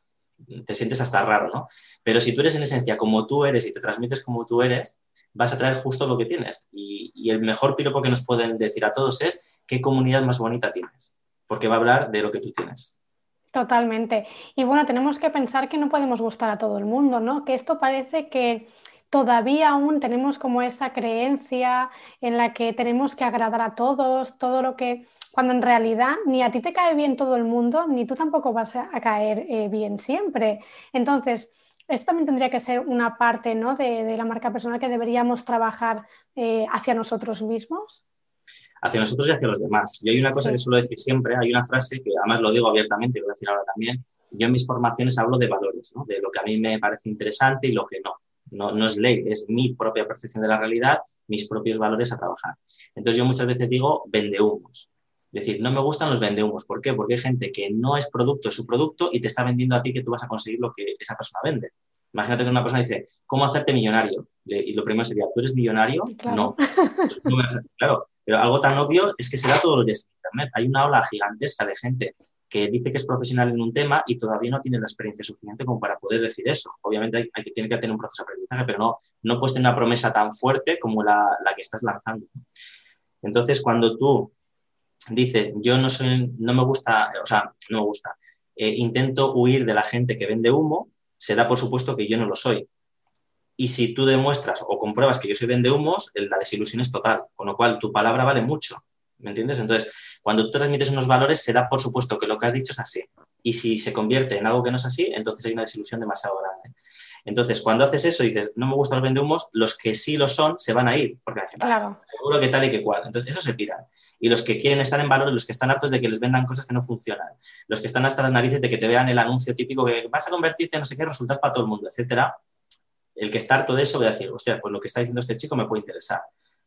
te sientes hasta raro, ¿no? Pero si tú eres en esencia como tú eres y te transmites como tú eres, vas a traer justo lo que tienes. Y, y el mejor piropo que nos pueden decir a todos es qué comunidad más bonita tienes, porque va a hablar de lo que tú tienes. Totalmente. Y bueno, tenemos que pensar que no podemos gustar a todo el mundo, ¿no? Que esto parece que todavía aún tenemos como esa creencia en la que tenemos que agradar a todos, todo lo que, cuando en realidad ni a ti te cae bien todo el mundo, ni tú tampoco vas a, caer eh, bien siempre. Entonces, esto también tendría que ser una parte ¿no? de, la marca personal que deberíamos trabajar eh, hacia nosotros mismos hacia nosotros y hacia los demás. Y hay una cosa que suelo decir siempre, hay una frase que además lo digo abiertamente, y voy a decir ahora también, yo en mis formaciones hablo de valores, ¿no? de lo que a mí me parece interesante y lo que no. No, no es ley, es mi propia percepción de la realidad, mis propios valores a trabajar. Entonces yo muchas veces digo vendehumos. Es decir, no me gustan los vendehumos. ¿Por qué? Porque hay gente que no es producto, es su producto y te está vendiendo a ti que tú vas a conseguir lo que esa persona vende. Imagínate que una persona dice, ¿cómo hacerte millonario? Y lo primero sería, ¿tú eres millonario? No. claro, pero algo tan obvio es que se da todos los días en Internet. Hay una ola gigantesca de gente que dice que es profesional en un tema y todavía no tiene la experiencia suficiente como para poder decir eso. Obviamente hay, que, tiene que tener un proceso de aprendizaje, pero no, no puedes tener una promesa tan fuerte como la, la que estás lanzando. Entonces, cuando tú dices, yo no soy, no me gusta, o sea, no me gusta, eh, intento huir de la gente que vende humo, se da por supuesto que yo no lo soy. Y si tú demuestras o compruebas que yo soy vende humos, la desilusión es total, con lo cual tu palabra vale mucho. ¿Me entiendes? Entonces, cuando tú transmites unos valores, se da por supuesto que lo que has dicho es así. Y si se convierte en algo que no es así, entonces hay una desilusión demasiado grande. Entonces, cuando haces eso, dices, no me gustan los vendehumos, los que sí lo son se van a ir, porque dicen, claro. seguro que tal y que cual. Entonces, eso se piran. Y los que quieren estar en valores, los que están hartos de que les vendan cosas que no funcionan, los que están hasta las narices de que te vean el anuncio típico que vas a convertirte en no sé qué, resultas para todo el mundo, etcétera, el que está harto de eso voy a decir, hostia, pues lo que está diciendo este chico me puede interesar,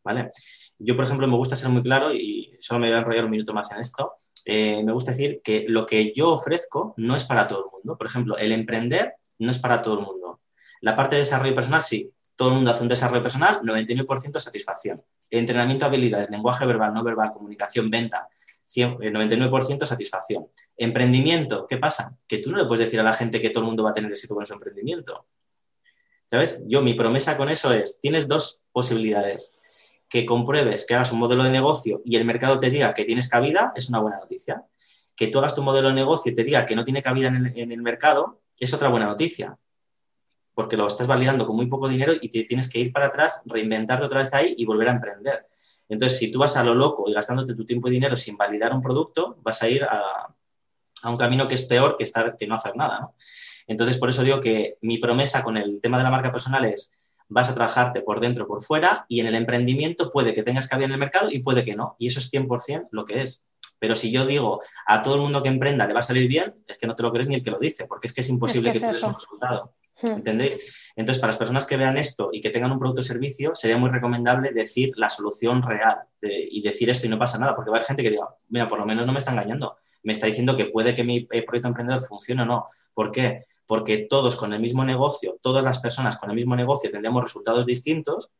¿vale? Yo, por ejemplo, me gusta ser muy claro y solo me voy a enrollar un minuto más en esto. Eh, me gusta decir que lo que yo ofrezco no es para todo el mundo. Por ejemplo, el emprender no es para todo el mundo. La parte de desarrollo personal, sí. Todo el mundo hace un desarrollo personal, 99% satisfacción. Entrenamiento, habilidades, lenguaje verbal, no verbal, comunicación, venta, 99% satisfacción. Emprendimiento, ¿qué pasa? Que tú no le puedes decir a la gente que todo el mundo va a tener éxito con su emprendimiento. ¿Sabes? Yo, mi promesa con eso es, tienes dos posibilidades. Que compruebes, que hagas un modelo de negocio y el mercado te diga que tienes cabida, es una buena noticia. Que tú hagas tu modelo de negocio y te diga que no tiene cabida en el, mercado, es otra buena noticia. Porque lo estás validando con muy poco dinero y te tienes que ir para atrás, reinventarte otra vez ahí y volver a emprender. Entonces, si tú vas a lo loco y gastándote tu tiempo y dinero sin validar un producto, vas a ir a, un camino que es peor que, estar, que no hacer nada. ¿no? Entonces, por eso digo que mi promesa con el tema de la marca personal es vas a trabajarte por dentro, por fuera, y en el emprendimiento puede que tengas cabida en el mercado y puede que no. Y eso es 100% lo que es. Pero si yo digo a todo el mundo que emprenda le va a salir bien, es que no te lo crees ni el que lo dice, porque es que es imposible que, te des un resultado. Hmm. ¿Entendéis? Entonces, para las personas que vean esto y que tengan un producto o servicio, sería muy recomendable decir la solución real y decir esto y no pasa nada, porque va a haber gente que diga, mira, por lo menos no me está engañando, me está diciendo que puede que mi eh, proyecto emprendedor funcione o no. ¿Por qué? Porque todos con el mismo negocio, todas las personas con el mismo negocio tendremos resultados distintos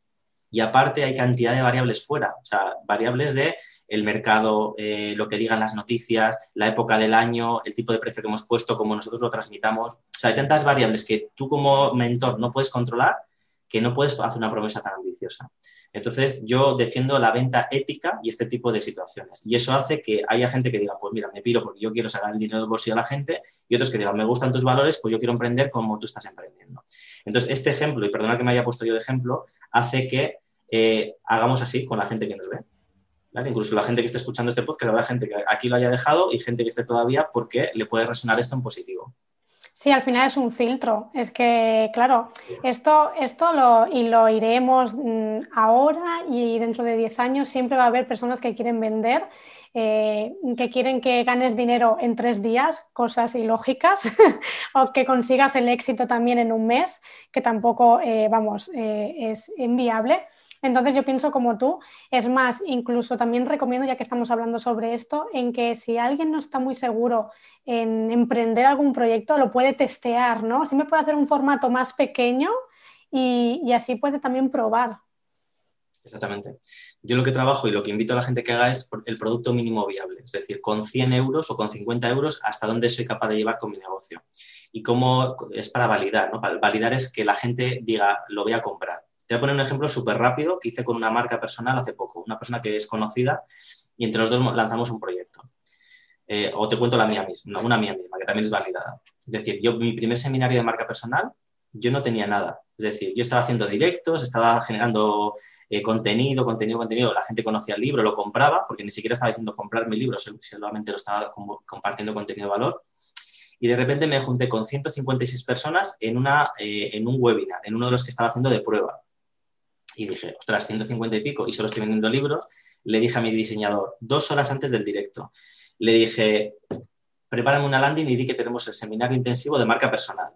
y aparte hay cantidad de variables fuera, o sea, variables de el mercado, eh, lo que digan las noticias, la época del año, el tipo de precio que hemos puesto, cómo nosotros lo transmitamos. O sea, hay tantas variables que tú como mentor no puedes controlar que no puedes hacer una promesa tan ambiciosa. Entonces, yo defiendo la venta ética y este tipo de situaciones. Y eso hace que haya gente que diga, pues mira, me piro porque yo quiero sacar el dinero del bolsillo a la gente, y otros que digan, me gustan tus valores, pues yo quiero emprender como tú estás emprendiendo. Entonces, este ejemplo, y perdona que me haya puesto yo de ejemplo, hace que eh, hagamos así con la gente que nos ve. Incluso la gente que esté escuchando este podcast, habrá gente que aquí lo haya dejado y gente que esté todavía porque le puede resonar esto en positivo. Sí, al final es un filtro. Es que, claro, esto, esto lo, y lo iremos mm, ahora y dentro de 10 años siempre va a haber personas que quieren vender, eh, que quieren que ganes dinero en tres días, cosas ilógicas, o que consigas el éxito también en un mes, que tampoco, eh, vamos, eh, es inviable. Entonces yo pienso como tú, es más, incluso también recomiendo, ya que estamos hablando sobre esto, en que si alguien no está muy seguro en emprender algún proyecto, lo puede testear, ¿no? Me puede hacer un formato más pequeño y, así puede también probar. Exactamente. Yo lo que trabajo y lo que invito a la gente que haga es el producto mínimo viable, es decir, con 100 euros o con 50 euros, hasta dónde soy capaz de llevar con mi negocio. Y cómo es para validar, ¿no? validar es que la gente diga, lo voy a comprar. Voy a poner un ejemplo súper rápido que hice con una marca personal hace poco, una persona que es conocida y entre los dos lanzamos un proyecto. Eh, o te cuento la mía misma, una mía misma, que también es validada. Es decir, yo mi primer seminario de marca personal, yo no tenía nada. Es decir, yo estaba haciendo directos, estaba generando eh, contenido, contenido, contenido. La gente conocía el libro, lo compraba, porque ni siquiera estaba diciendo comprar mi libro, solamente lo estaba compartiendo contenido de valor. Y de repente me junté con 156 personas en, una, eh, en un webinar, en uno de los que estaba haciendo de prueba. Y dije, ostras, 150 y pico, y solo estoy vendiendo libros. Le dije a mi diseñador, dos horas antes del directo, le dije, prepárame una landing y di que tenemos el seminario intensivo de marca personal.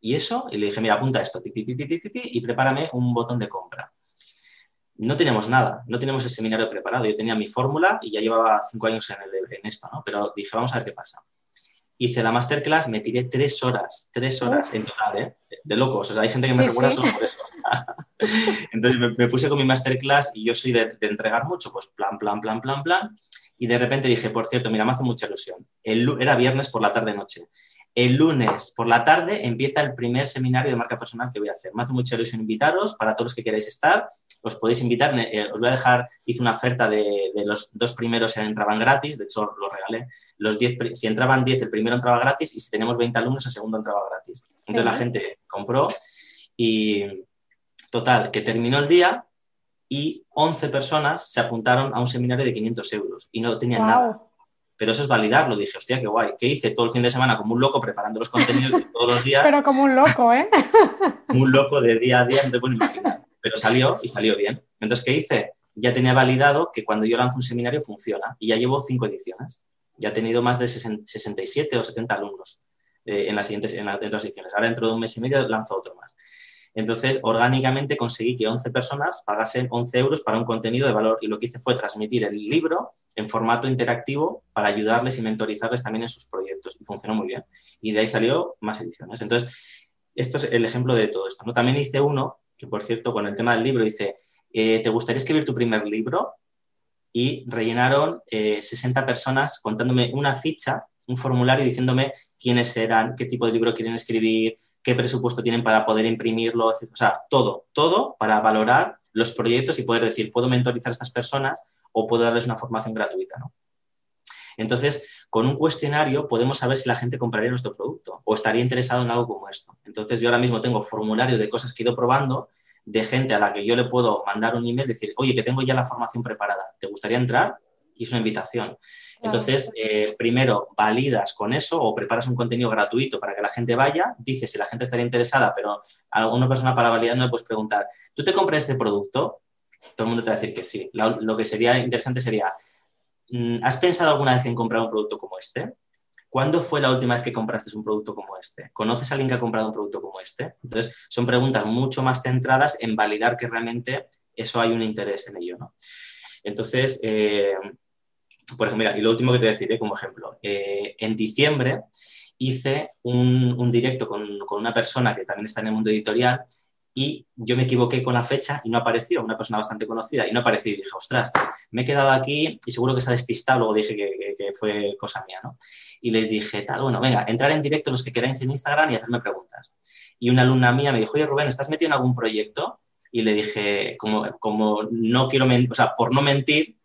Y eso, y le dije, mira, apunta esto, y prepárame un botón de compra. No teníamos nada, no teníamos el seminario preparado. Yo tenía mi fórmula y ya llevaba cinco años en, en esto, ¿no? Pero dije, vamos a ver qué pasa hice la masterclass, me tiré tres horas, tres horas en total, ¿eh? De locos. O sea, hay gente que me recuerda solo por eso. Entonces me, puse con mi masterclass y yo soy de, entregar mucho, pues plan, plan, plan, plan, plan. Y de repente dije, por cierto, mira, me hace mucha ilusión. El, era viernes por la tarde-noche. El lunes por la tarde empieza el primer seminario de marca personal que voy a hacer. Me hace mucha ilusión invitaros para todos los que queráis estar os podéis invitar. Eh, os voy a dejar, hice una oferta de, los dos primeros entraban gratis, de hecho lo regalé. Los diez, si entraban 10, el primero entraba gratis y si tenemos 20 alumnos, el segundo entraba gratis. Entonces la gente compró y, Total, que terminó el día y 11 personas se apuntaron a un seminario de 500 euros y no tenían nada. Pero eso es validarlo. Dije, hostia, qué guay. ¿Qué hice todo el fin de semana como un loco preparando los contenidos de todos los días? Pero como un loco, ¿eh? un loco de día a día, no te puedes imaginar. Pero salió y salió bien. Entonces, ¿qué hice? Ya tenía validado que cuando yo lanzo un seminario funciona y ya llevo cinco ediciones. Ya he tenido más de 67 o 70 alumnos eh, en las siguientes en las, ediciones. Ahora dentro de un mes y medio lanzo otro más. Entonces, orgánicamente conseguí que 11 personas pagasen 11 euros para un contenido de valor y lo que hice fue transmitir el libro en formato interactivo para ayudarles y mentorizarles también en sus proyectos. Y funcionó muy bien. Y de ahí salió más ediciones. Entonces, esto es el ejemplo de todo esto. ¿no? También hice uno, que por cierto, con el tema del libro, dice, eh, ¿te gustaría escribir tu primer libro? Y rellenaron 60 eh, personas contándome una ficha, un formulario diciéndome quiénes eran, qué tipo de libro quieren escribir, qué presupuesto tienen para poder imprimirlo, o sea, todo, todo para valorar los proyectos y poder decir, puedo mentorizar a estas personas o puedo darles una formación gratuita, ¿no? Entonces, con un cuestionario podemos saber si la gente compraría nuestro producto o estaría interesado en algo como esto. Entonces, yo ahora mismo tengo formulario de cosas que he ido probando, de gente a la que yo le puedo mandar un email, decir, oye, que tengo ya la formación preparada, ¿te gustaría entrar? Y es una invitación. Entonces, eh, primero validas con eso o preparas un contenido gratuito para que la gente vaya, dices si la gente estaría interesada, pero a una persona para validar no le puedes preguntar, ¿tú te compras este producto? Todo el mundo te va a decir que sí. Lo, que sería interesante sería, mm, ¿has pensado alguna vez en comprar un producto como este? ¿Cuándo fue la última vez que compraste un producto como este? ¿Conoces a alguien que ha comprado un producto como este? Entonces, son preguntas mucho más centradas en validar que realmente eso hay un interés en ello, ¿no? Entonces, eh, por ejemplo, mira, y lo último que te deciré como ejemplo, eh, en diciembre hice un, directo con, una persona que también está en el mundo editorial y yo me equivoqué con la fecha y no apareció, una persona bastante conocida, y no apareció y dije, ostras, me he quedado aquí y seguro que se ha despistado, luego dije que, fue cosa mía, ¿no? Y les dije, tal, bueno, venga, entrar en directo los que queráis en Instagram y hacerme preguntas. Y una alumna mía me dijo, oye, Rubén, ¿estás metido en algún proyecto? Y le dije, como, como no quiero mentir, o sea, por no mentir,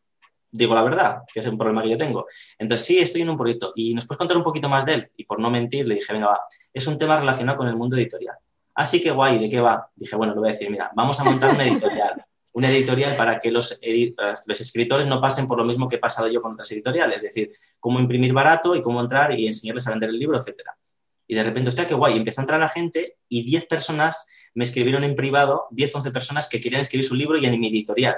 digo la verdad, que es un problema que yo tengo. Entonces, sí, estoy en un proyecto y nos puedes contar un poquito más de él. Y por no mentir, le dije, venga, va, es un tema relacionado con el mundo editorial. Así que guay, ¿de qué va? Dije, bueno, le voy a decir, mira, vamos a montar una editorial. una editorial para que los, los escritores no pasen por lo mismo que he pasado yo con otras editoriales, es decir, cómo imprimir barato y cómo entrar y enseñarles a vender el libro, etc. Y de repente, hostia, qué guay, empezó a entrar la gente y 10 personas me escribieron en privado, 10, 11 personas que querían escribir su libro y en mi editorial.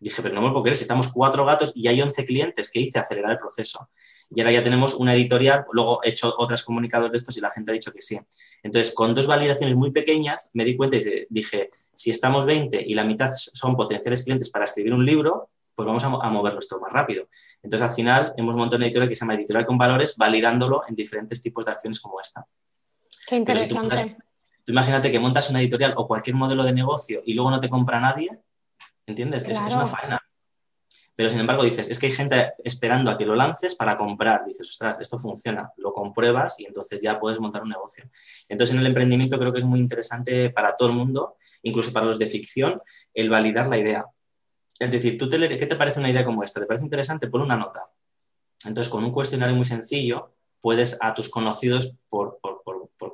Dije, pero no me puedo creer, si estamos cuatro gatos y hay 11 clientes, que hice? Acelerar el proceso. Y ahora ya tenemos una editorial, luego he hecho otros comunicados de estos y la gente ha dicho que sí. Entonces, con dos validaciones muy pequeñas, me di cuenta y dije, si estamos 20 y la mitad son potenciales clientes para escribir un libro, pues vamos a, moverlo esto más rápido. Entonces, al final, hemos montado una editorial que se llama Editorial con Valores, validándolo en diferentes tipos de acciones como esta. Qué interesante. tú, imagínate que montas una editorial o cualquier modelo de negocio y luego no te compra nadie, ¿Entiendes? Es, una faena. Pero sin embargo dices, es que hay gente esperando a que lo lances para comprar. Dices, ostras, esto funciona, lo compruebas y entonces ya puedes montar un negocio. Entonces en el emprendimiento creo que es muy interesante para todo el mundo, incluso para los de ficción, el validar la idea. Es decir, ¿tú te, ¿qué te parece una idea como esta? ¿Te parece interesante? Pon una nota. Entonces con un cuestionario muy sencillo puedes a tus conocidos por, por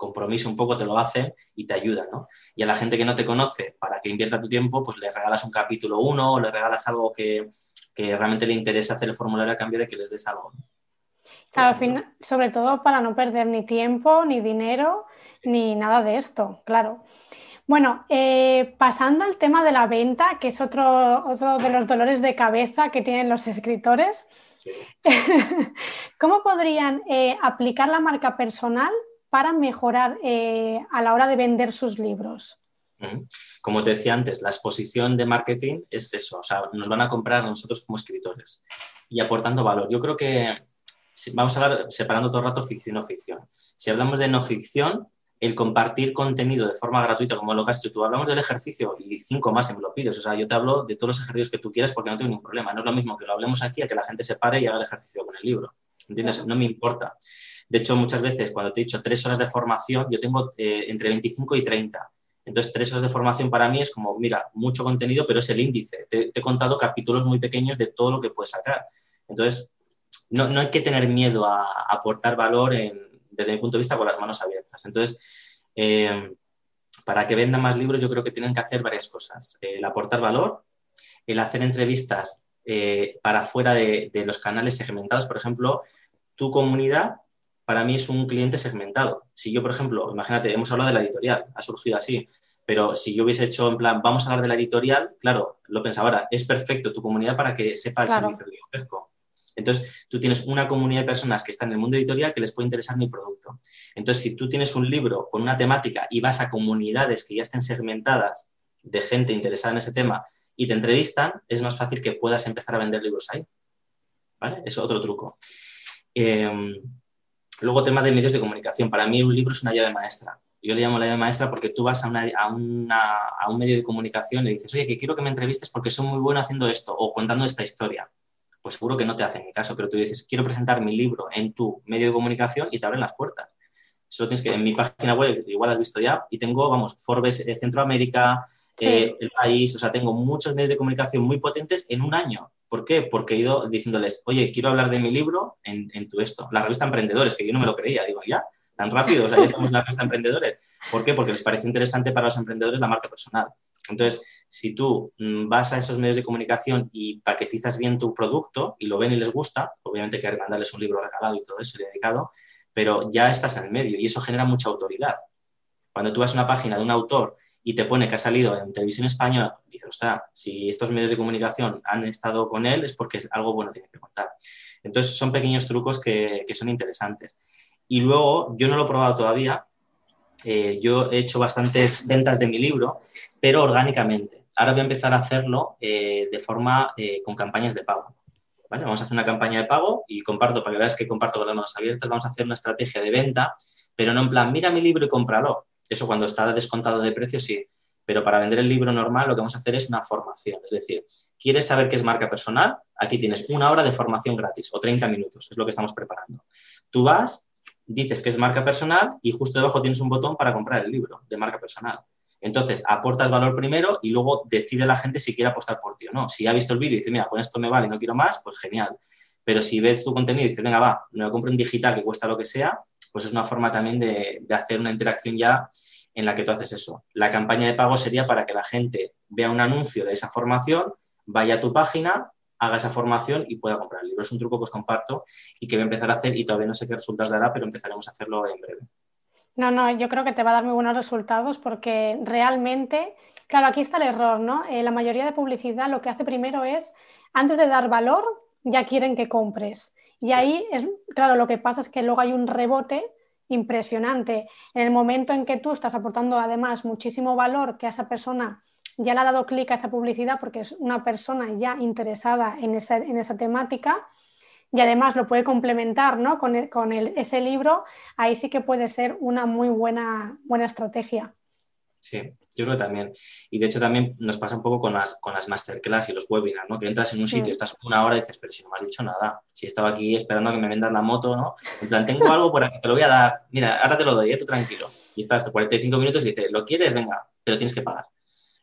compromiso un poco te lo hacen y te ayudan, ¿no? Y a la gente que no te conoce, para que invierta tu tiempo, pues le regalas un capítulo uno o le regalas algo que, realmente le interesa hacer el formulario a cambio de que les des algo. Claro, al final, sobre todo para no perder ni tiempo, ni dinero, ni nada de esto, claro. Bueno, eh, pasando al tema de la venta, que es otro, otro de los dolores de cabeza que tienen los escritores, ¿cómo podrían eh, aplicar la marca personal para mejorar eh, a la hora de vender sus libros? Como te decía antes, la exposición de marketing es eso, o sea, nos van a comprar a nosotros como escritores y aportando valor. Yo creo que vamos a hablar separando todo el rato ficción o ficción. Si hablamos de no ficción, el compartir contenido de forma gratuita, como lo que has hecho tú, hablamos del ejercicio y cinco más si me lo pides. O sea, yo te hablo de todos los ejercicios que tú quieras porque no tengo ningún problema. No es lo mismo que lo hablemos aquí a que la gente se pare y haga el ejercicio con el libro. ¿Entiendes? No me importa. De hecho, muchas veces cuando te he dicho tres horas de formación, yo tengo eh, entre 25 y 30. Entonces, tres horas de formación para mí es como, mira, mucho contenido, pero es el índice. Te, he contado capítulos muy pequeños de todo lo que puedes sacar. Entonces, no, hay que tener miedo a, aportar valor desde mi punto de vista con las manos abiertas. Entonces, eh, para que vendan más libros, yo creo que tienen que hacer varias cosas. El aportar valor, el hacer entrevistas eh, para fuera de, los canales segmentados. Por ejemplo, tu comunidad para mí es un cliente segmentado. Si yo, por ejemplo, imagínate, hemos hablado de la editorial, ha surgido así, pero si yo hubiese hecho en plan, vamos a hablar de la editorial, claro, lo pensaba ahora, es perfecto tu comunidad para que sepa el servicio que ofrezco. Entonces, tú tienes una comunidad de personas que están en el mundo editorial que les puede interesar mi producto. Entonces, si tú tienes un libro con una temática y vas a comunidades que ya estén segmentadas de gente interesada en ese tema y te entrevistan, es más fácil que puedas empezar a vender libros ahí. ¿Vale? Es otro truco. Em, luego, tema de medios de comunicación. Para mí, un libro es una llave maestra. Yo le llamo la llave maestra porque tú vas a, a, un medio de comunicación y le dices, oye, que quiero que me entrevistes porque soy muy bueno haciendo esto o contando esta historia. Pues seguro que no te hacen caso, pero tú dices, quiero presentar mi libro en tu medio de comunicación y te abren las puertas. Solo tienes que, en mi página web, igual has visto ya, y tengo, vamos, Forbes eh, Centroamérica, eh, el país, o sea, tengo muchos medios de comunicación muy potentes en un año. ¿Por qué? Porque he ido diciéndoles, oye, quiero hablar de mi libro en, tu esto. La revista Emprendedores, que yo no me lo creía, digo, ya, tan rápido, o sea, ya estamos en la revista Emprendedores. ¿Por qué? Porque les parece interesante para los emprendedores la marca personal. Entonces, si tú mm, vas a esos medios de comunicación y paquetizas bien tu producto y lo ven y les gusta, obviamente que mandarles un libro regalado y todo eso dedicado, pero ya estás en el medio y eso genera mucha autoridad. Cuando tú vas a una página de un autor y te pone que ha salido en televisión española, dices, ostras, si estos medios de comunicación han estado con él es porque es algo bueno tiene que contar. Entonces, son pequeños trucos que, son interesantes. Y luego, yo no lo he probado todavía, eh, yo he hecho bastantes ventas de mi libro, pero orgánicamente. Ahora voy a empezar a hacerlo eh, de forma eh, con campañas de pago. Vamos a hacer una campaña de pago y comparto, para que veas que comparto con las manos abiertas, vamos a hacer una estrategia de venta, pero no en plan, mira mi libro y cómpralo. Eso cuando está descontado de precio, sí. Pero para vender el libro normal lo que vamos a hacer es una formación. Es decir, ¿quieres saber qué es marca personal? Aquí tienes una hora de formación gratis o 30 minutos, es lo que estamos preparando. Tú vas, dices que es marca personal y justo debajo tienes un botón para comprar el libro de marca personal. Entonces, aporta el valor primero y luego decide la gente si quiere apostar por ti o no. Si ha visto el vídeo y dice, mira, con esto me vale no quiero más, pues genial. Pero si ve tu contenido y dice, venga, va, me lo compro en digital que cuesta lo que sea, pues es una forma también de, hacer una interacción ya en la que tú haces eso. La campaña de pago sería para que la gente vea un anuncio de esa formación, vaya a tu página, haga esa formación y pueda comprar el libro. Es un truco que os comparto y que voy a empezar a hacer y todavía no sé qué resultados dará, pero empezaremos a hacerlo en breve. No, no, yo creo que te va a dar muy buenos resultados porque realmente, claro, aquí está el error, ¿no? Eh, la mayoría de publicidad lo que hace primero es, antes de dar valor, ya quieren que compres. Y ahí, es, claro, lo que pasa es que luego hay un rebote impresionante. En el momento en que tú estás aportando además muchísimo valor que a esa persona ya le ha dado clic a esa publicidad porque es una persona ya interesada en esa, en esa temática, y además lo puede complementar ¿no? con, ese libro, ahí sí que puede ser una muy buena, buena estrategia. Sí, yo creo también. Y de hecho también nos pasa un poco con las, con las masterclass y los webinars, ¿no? Que entras en un sitio, estás una hora y dices, pero si no me has dicho nada, si estaba aquí esperando a que me vendas la moto, ¿no? En plan, tengo algo por aquí, te lo voy a dar, mira, ahora te lo doy, ¿eh? tú tranquilo. Y estás hasta 45 minutos y dices, ¿lo quieres? Venga, pero tienes que pagar.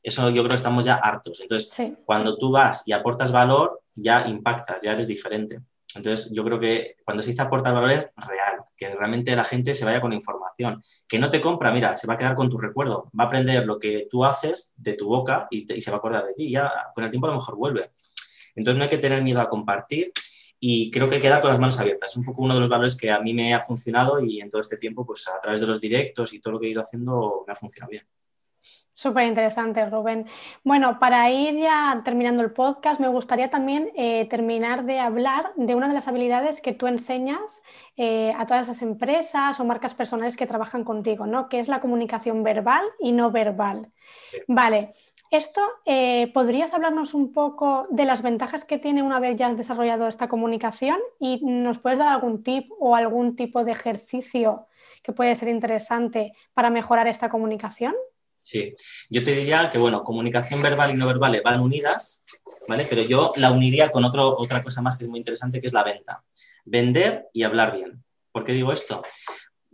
Eso yo creo que estamos ya hartos. Entonces, cuando tú vas y aportas valor, ya impactas, ya eres diferente. Entonces, yo creo que cuando se dice aportar valor es real, que realmente la gente se vaya con información. Que no te compra, mira, se va a quedar con tu recuerdo, va a aprender lo que tú haces de tu boca y, se va a acordar de ti. Ya con el tiempo a lo mejor vuelve. Entonces, no hay que tener miedo a compartir y creo que queda con las manos abiertas. Es un poco uno de los valores que a mí me ha funcionado y en todo este tiempo, pues a través de los directos y todo lo que he ido haciendo, me ha funcionado bien. Súper interesante, Rubén. Bueno, para ir ya terminando el podcast, me gustaría también eh, terminar de hablar de una de las habilidades que tú enseñas eh, a todas esas empresas o marcas personales que trabajan contigo, ¿no? Que es la comunicación verbal y no verbal. Vale, esto, eh, ¿podrías hablarnos un poco de las ventajas que tiene una vez ya has desarrollado esta comunicación? ¿Y nos puedes dar algún tip o algún tipo de ejercicio que puede ser interesante para mejorar esta comunicación? Sí, yo te diría que, bueno, comunicación verbal y no verbal van unidas, ¿vale? Pero yo la uniría con otro, otra cosa más que es muy interesante, que es la venta. Vender y hablar bien. ¿Por qué digo esto?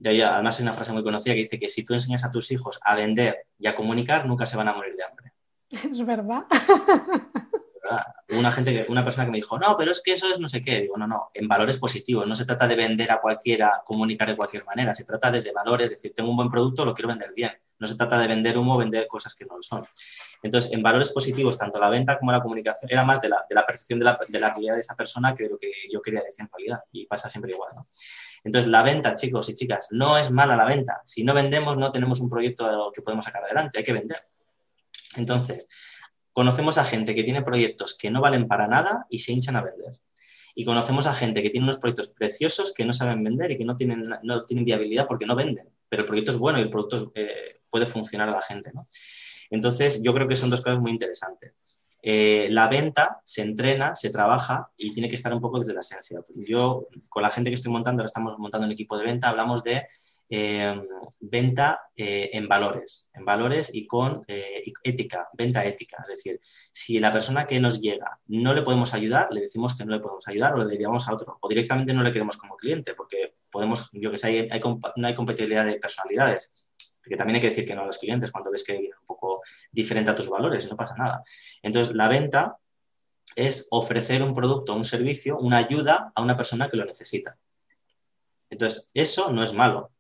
además hay una frase muy conocida que dice que si tú enseñas a tus hijos a vender y a comunicar, nunca se van a morir de hambre. Es verdad. Una, gente una persona que me dijo, no, pero es que eso es no sé qué. Digo, no, no, en valores positivos. No se trata de vender a cualquiera, comunicar de cualquier manera. Se trata desde valores, es decir, tengo un buen producto, lo quiero vender bien No se trata de vender humo vender cosas que no lo son. Entonces, en valores positivos, tanto la venta como la comunicación, era más de la, percepción de la, de realidad de esa persona que de lo que yo quería decir en realidad. Y pasa siempre igual, ¿no? Entonces, la venta, chicos y chicas, no es mala la venta. Si no vendemos, no tenemos un proyecto que podemos sacar adelante, hay que vender. Entonces, conocemos a gente que tiene proyectos que no valen para nada y se hinchan a vender. Y conocemos a gente que tiene unos proyectos preciosos que no saben vender y que no tienen, no tienen viabilidad porque no venden. Pero el proyecto es bueno y el producto eh, puede funcionar a la gente. ¿no? Entonces, yo creo que son dos cosas muy interesantes. Eh, la venta se entrena, se trabaja y tiene que estar un poco desde la esencia. Yo, con la gente que estoy montando, ahora estamos montando un equipo de venta, hablamos de eh, venta eh, en valores, en valores y con ética, venta ética. Es decir, si la persona que nos llega no le podemos ayudar, le decimos que no le podemos ayudar o le derivamos a otro. O directamente no le queremos como cliente, porque podemos, yo que sé, hay, no hay compatibilidad de personalidades que también hay que decir que no a los clientes cuando ves que es un poco diferente a tus valores no pasa nada. Entonces, la venta es ofrecer un producto, un servicio, una ayuda a una persona que lo necesita. Entonces, eso no es malo.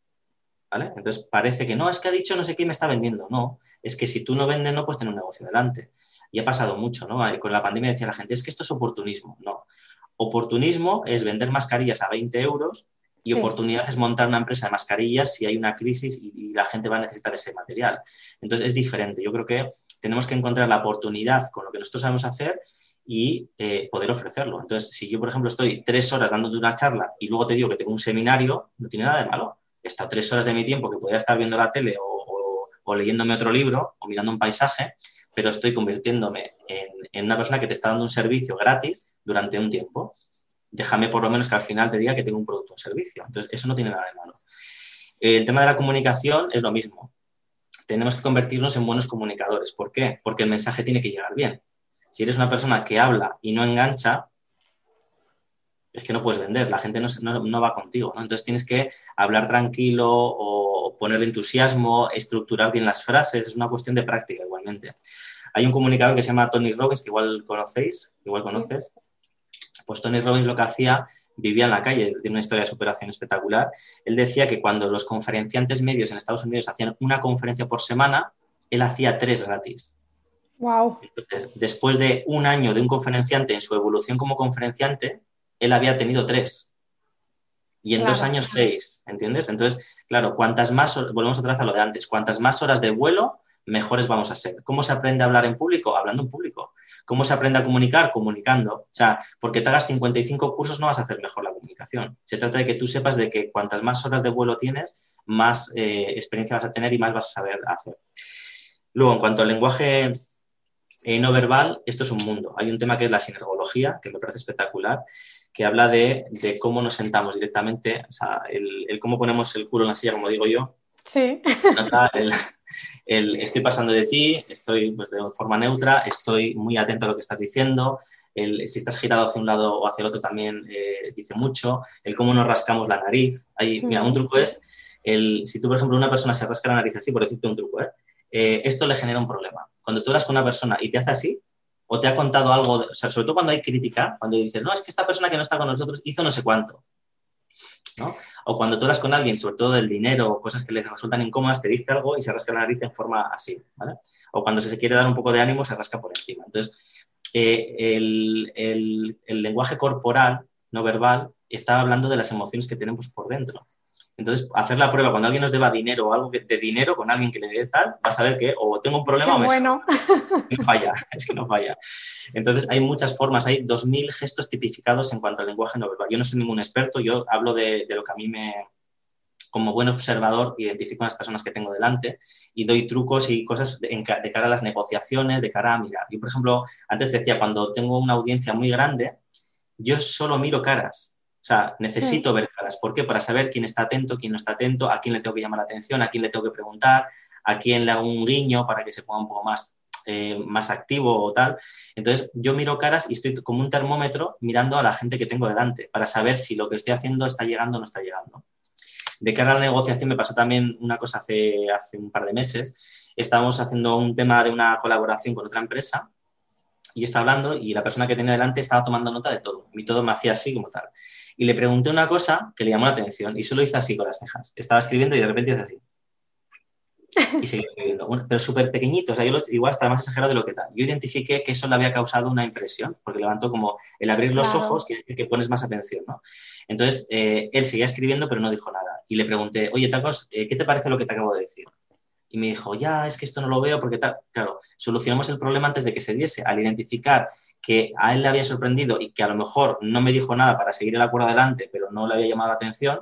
¿Vale? Entonces, parece que no, es que ha dicho no sé qué me está vendiendo. No, es que si tú no vendes, no puedes tener un negocio delante. Y ha pasado mucho, ¿no? Con la pandemia decía la gente, es que esto es oportunismo. No. Oportunismo es vender mascarillas a 20 euros y oportunidad es montar una empresa de mascarillas si hay una crisis y, la gente va a necesitar ese material. Entonces es diferente. Yo creo que tenemos que encontrar la oportunidad con lo que nosotros sabemos hacer y eh, poder ofrecerlo. Entonces, si yo, por ejemplo, estoy tres horas dándote una charla y luego te digo que tengo un seminario, no tiene nada de malo. He estado tres horas de mi tiempo que podría estar viendo la tele o, o, leyéndome otro libro o mirando un paisaje, pero estoy convirtiéndome en, en una persona que te está dando un servicio gratis durante un tiempo déjame por lo menos que al final te diga que tengo un producto o servicio. Entonces, eso no tiene nada de malo. El tema de la comunicación es lo mismo. Tenemos que convertirnos en buenos comunicadores. ¿Por qué? Porque el mensaje tiene que llegar bien. Si eres una persona que habla y no engancha, es que no puedes vender, la gente no, va contigo. Entonces tienes que hablar tranquilo o poner entusiasmo, estructurar bien las frases, es una cuestión de práctica igualmente. Hay un comunicador que se llama Tony Robbins, que igual conocéis, igual conoces, pues Tony Robbins lo que hacía, vivía en la calle, tiene una historia de superación espectacular. Él decía que cuando los conferenciantes medios en Estados Unidos hacían una conferencia por semana, él hacía tres gratis. Wow. Entonces, después de un año de un conferenciante en su evolución como conferenciante, él había tenido tres. Y en dos años seis, ¿entiendes? Entonces, claro, cuantas más, volvemos otra vez a lo de antes, cuantas más horas de vuelo, mejores vamos a ser. ¿Cómo se aprende a hablar en público? Hablando en público. ¿Cómo se aprende a comunicar? Comunicando. O sea, porque te hagas 55 cursos no vas a hacer mejor la comunicación. Se trata de que tú sepas de que cuantas más horas de vuelo tienes, más eh, experiencia vas a tener y más vas a saber hacer. Luego, en cuanto al lenguaje eh, no verbal, esto es un mundo. Hay un tema que es la sinergología, que me parece espectacular, que habla de, cómo nos sentamos directamente, o sea, el, cómo ponemos el culo en la silla, como digo yo, Sí. el, estoy pasando de ti, estoy pues, de forma neutra, estoy muy atento a lo que estás diciendo. El, si estás girado hacia un lado o hacia el otro también eh, dice mucho. El cómo nos rascamos la nariz. Hay, mira, un truco es, el, si tú, por ejemplo, una persona se rasca la nariz así, por decirte un truco, ¿eh? Eh, esto le genera un problema. Cuando tú hablas con una persona y te hace así, o te ha contado algo, o sea, sobre todo cuando hay crítica, cuando dices, no, es que esta persona que no está con nosotros hizo no sé cuánto. O cuando tú hablas con alguien, sobre todo del dinero o cosas que les resultan incómodas, te dice algo y se rasca la nariz en forma así, ¿vale? O cuando se quiere dar un poco de ánimo, se rasca por encima. Entonces, eh, el, lenguaje corporal, no verbal, está hablando de las emociones que tenemos por dentro. Entonces, hacer la prueba cuando alguien nos deba dinero o algo de dinero con alguien que le dé tal, vas a ver que o tengo un problema o me bueno. no falla, es que no falla. Entonces, hay muchas formas, hay 2.000 gestos tipificados en cuanto al lenguaje no verbal. Yo no soy ningún experto, yo hablo de, lo que a mí me, como buen observador, identifico a las personas que tengo delante y doy trucos y cosas de, de, cara a las negociaciones, de cara a mirar. Yo, por ejemplo, antes decía, cuando tengo una audiencia muy grande, yo solo miro caras. O sea, necesito ver caras. ¿Por qué? Para saber quién está atento, quién no está atento, a quién le tengo que llamar la atención, a quién le tengo que preguntar, a quién le hago un guiño para que se ponga un poco más, eh, más activo o tal. Entonces, yo miro caras y estoy como un termómetro mirando a la gente que tengo delante para saber si lo que estoy haciendo está llegando o no está llegando. De cara a la negociación me pasó también una cosa hace, hace un par de meses. Estábamos haciendo un tema de una colaboración con otra empresa y yo estaba hablando y la persona que tenía delante estaba tomando nota de todo. Y todo me hacía así como tal y le pregunté una cosa que le llamó la atención y solo hizo así con las cejas. Estaba escribiendo y de repente hizo así. Y seguí escribiendo, pero súper pequeñito, o sea, yo igual estaba más exagerado de lo que tal. Yo identifiqué que eso le había causado una impresión, porque levantó como el abrir los ojos, que, que pones más atención, ¿no? Entonces, eh, él seguía escribiendo, pero no dijo nada. Y le pregunté, oye, Tacos, eh, ¿qué te parece lo que te acabo de decir? Y me dijo, ya, es que esto no lo veo porque tal. Claro, solucionamos el problema antes de que se diese. Al identificar que a él le había sorprendido y que a lo mejor no me dijo nada para seguir el acuerdo adelante, pero no le había llamado la atención,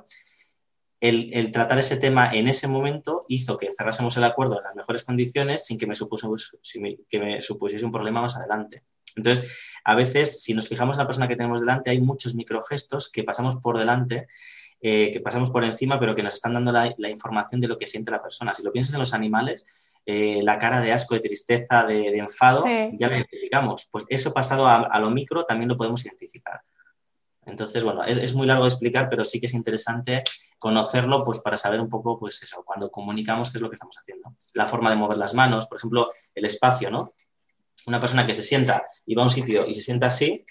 el, tratar ese tema en ese momento hizo que cerrásemos el acuerdo en las mejores condiciones sin que me, que me supusiese un problema más adelante. Entonces, a veces, si nos fijamos en la persona que tenemos delante, hay muchos microgestos que pasamos por delante, eh, que pasamos por encima, pero que nos están dando la, información de lo que siente la persona. Si lo piensas en los animales, eh, la cara de asco, de tristeza, de, enfado, ya la identificamos. Pues eso pasado a, lo micro también lo podemos identificar. Entonces, bueno, es, muy largo de explicar, pero sí que es interesante conocerlo pues, para saber un poco, pues eso, cuando comunicamos qué es lo que estamos haciendo. La forma de mover las manos, por ejemplo, el espacio, ¿no? Una persona que se sienta y va a un sitio y se sienta así,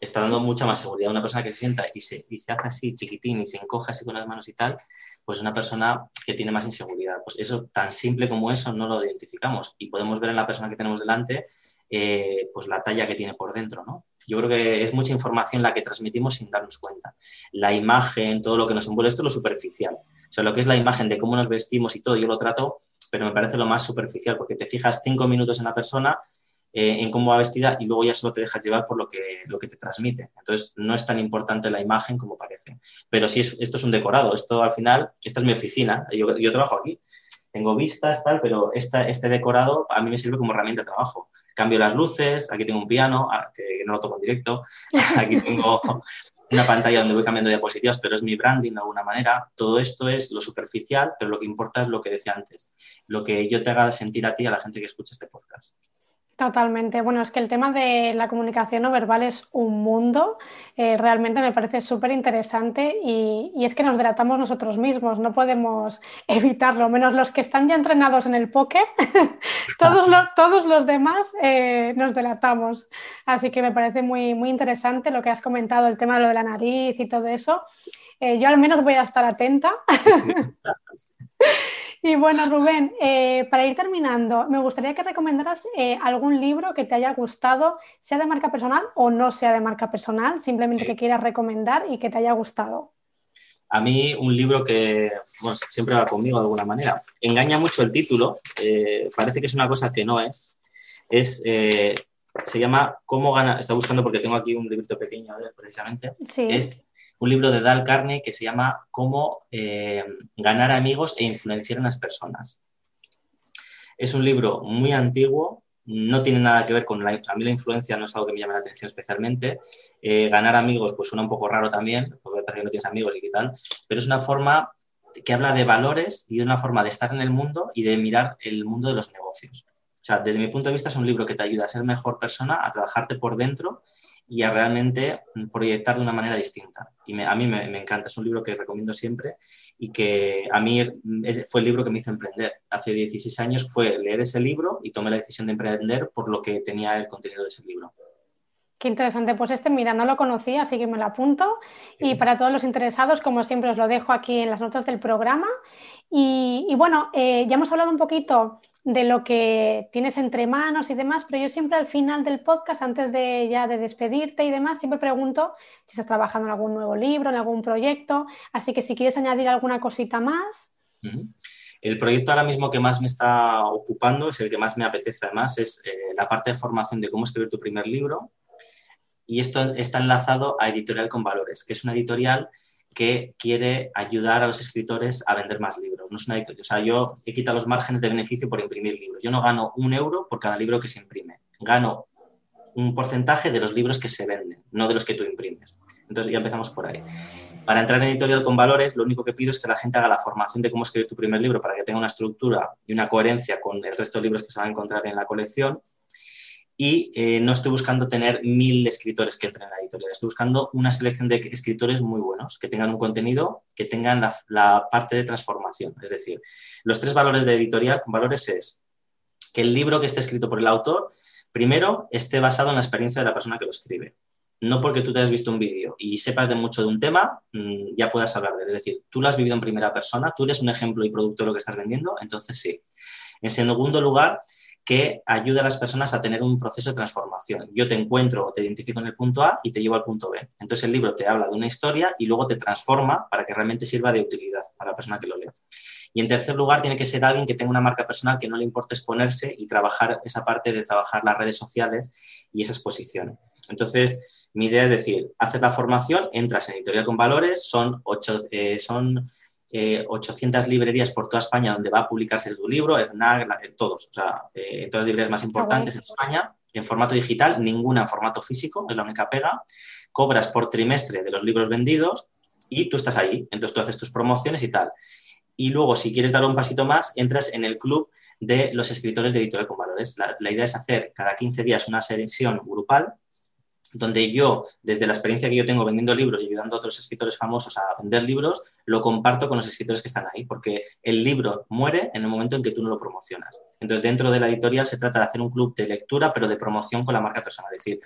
está dando mucha más seguridad. Una persona que se sienta y se, y se hace así chiquitín y se encoge así con las manos y tal, pues una persona que tiene más inseguridad. Pues eso, tan simple como eso, no lo identificamos. Y podemos ver en la persona que tenemos delante eh, pues la talla que tiene por dentro, ¿no? Yo creo que es mucha información la que transmitimos sin darnos cuenta. La imagen, todo lo que nos envuelve, esto es lo superficial. O sea, lo que es la imagen de cómo nos vestimos y todo, yo lo trato, pero me parece lo más superficial, porque te fijas cinco minutos en la persona, eh, en cómo va vestida y luego ya solo te dejas llevar por lo que, lo que te transmite. Entonces, no es tan importante la imagen como parece. Pero sí, esto es un decorado. Esto al final, esta es mi oficina. Yo, yo trabajo aquí. Tengo vistas, tal, pero esta, este decorado a mí me sirve como herramienta de trabajo cambio las luces, aquí tengo un piano, ah, que no lo toco en directo, aquí tengo una pantalla donde voy cambiando diapositivas, pero es mi branding de alguna manera. Todo esto es lo superficial, pero lo que importa es lo que decía antes, lo que yo te haga sentir a ti, a la gente que escucha este podcast. Totalmente. Bueno, es que el tema de la comunicación no verbal es un mundo. Eh, realmente me parece súper interesante y, es que nos delatamos nosotros mismos, no podemos evitarlo, menos los que están ya entrenados en el póker, todos, los, todos los demás eh, nos delatamos. Así que me parece muy, muy interesante lo que has comentado, el tema de lo de la nariz y todo eso. Eh, yo al menos voy a estar atenta. Y bueno, Rubén, eh, para ir terminando, me gustaría que recomendaras eh, algún libro que te haya gustado, sea de marca personal o no sea de marca personal, simplemente que quieras recomendar y que te haya gustado. A mí un libro que siempre va conmigo de alguna manera. Engaña mucho el título, eh, parece que es una cosa que no es. es se llama Cómo ganar, está buscando porque tengo aquí un librito pequeño precisamente. Sí. Es un libro de Dal Carney que se llama Cómo eh, ganar amigos e influenciar en las personas. Es un libro muy antiguo, no tiene nada que ver con la, a la influencia no es algo que me llame la atención especialmente. Eh, ganar amigos pues suena un poco raro también, porque parece que no tienes amigos y qué tal, pero es una forma que habla de valores y de una forma de estar en el mundo y de mirar el mundo de los negocios. O sea, desde mi punto de vista es un libro que te ayuda a ser mejor persona, a trabajarte por dentro y a realmente proyectar de una manera distinta. Y a mí me, encanta, es un libro que recomiendo siempre y que a mí fue el libro que me hizo emprender. Hace 16 años fue leer ese libro y tomé la decisión de emprender por lo que tenía el contenido de ese libro. Qué interesante, pues este, mira, no lo conocía, así que me lo apunto. Y para todos los interesados, como siempre, os lo dejo aquí en las notas del programa. Y, bueno, eh, ya hemos hablado un poquito de lo que tienes entre manos y demás, pero yo siempre al final del podcast, antes de ya de despedirte y demás, siempre pregunto si estás trabajando en algún nuevo libro, en algún proyecto, así que si quieres añadir alguna cosita más. El proyecto ahora mismo que más me está ocupando, es el que más me apetece además, es eh, la parte de formación de cómo escribir tu primer libro. Y esto está enlazado a Editorial con Valores, que es una editorial que quiere ayudar a los escritores a vender más libros. No es una O sea, yo he quitado los márgenes de beneficio por imprimir libros. Yo no gano un euro por cada libro que se imprime. Gano un porcentaje de los libros que se venden, no de los que tú imprimes. Entonces ya empezamos por ahí. Para entrar en editorial con valores, lo único que pido es que la gente haga la formación de cómo escribir tu primer libro para que tenga una estructura y una coherencia con el resto de libros que se van a encontrar en la colección y eh, no estoy buscando tener mil escritores que entren en la editorial, estoy buscando una selección de escritores muy buenos, que tengan un contenido, que tengan la, parte de transformación. Es decir, los tres valores de editorial valores es que el libro que esté escrito por el autor, primero, esté basado en la experiencia de la persona que lo escribe. no porque tú te hayas visto un vídeo y sepas de mucho de un tema, mm, ya puedas hablar de él. Es decir, tú lo has vivido en primera persona, tú eres un ejemplo y producto de lo que estás vendiendo, entonces sí. En segundo lugar, que ayuda a las personas a tener un proceso de transformación. Yo te encuentro o te identifico en el punto A y te llevo al punto B. Entonces el libro te habla de una historia y luego te transforma para que realmente sirva de utilidad para la persona que lo lee. Y en tercer lugar, tiene que ser alguien que tenga una marca personal que no le importe exponerse y trabajar esa parte de trabajar las redes sociales y esa exposición. Entonces, mi idea es decir, haces la formación, entras en Editorial con Valores, son, ocho, eh, son 800 eh, librerías por toda España donde va a publicarse tu libro, FNAC, todos, o sea, eh, todas las librerías más importantes en España, en formato digital, ninguna en formato físico, es la única pega. Cobras por trimestre de los libros vendidos y tú estás ahí, entonces tú haces tus promociones y tal. Y luego, si quieres dar un pasito más, entras en el club de los escritores de Editorial con Valores. La, la idea es hacer cada 15 días una sesión grupal donde yo, desde la experiencia que yo tengo vendiendo libros y ayudando a otros escritores famosos a vender libros, lo comparto con los escritores que están ahí, porque el libro muere en el momento en que tú no lo promocionas. Entonces, dentro de la editorial se trata de hacer un club de lectura, pero de promoción con la marca personal. Es decir,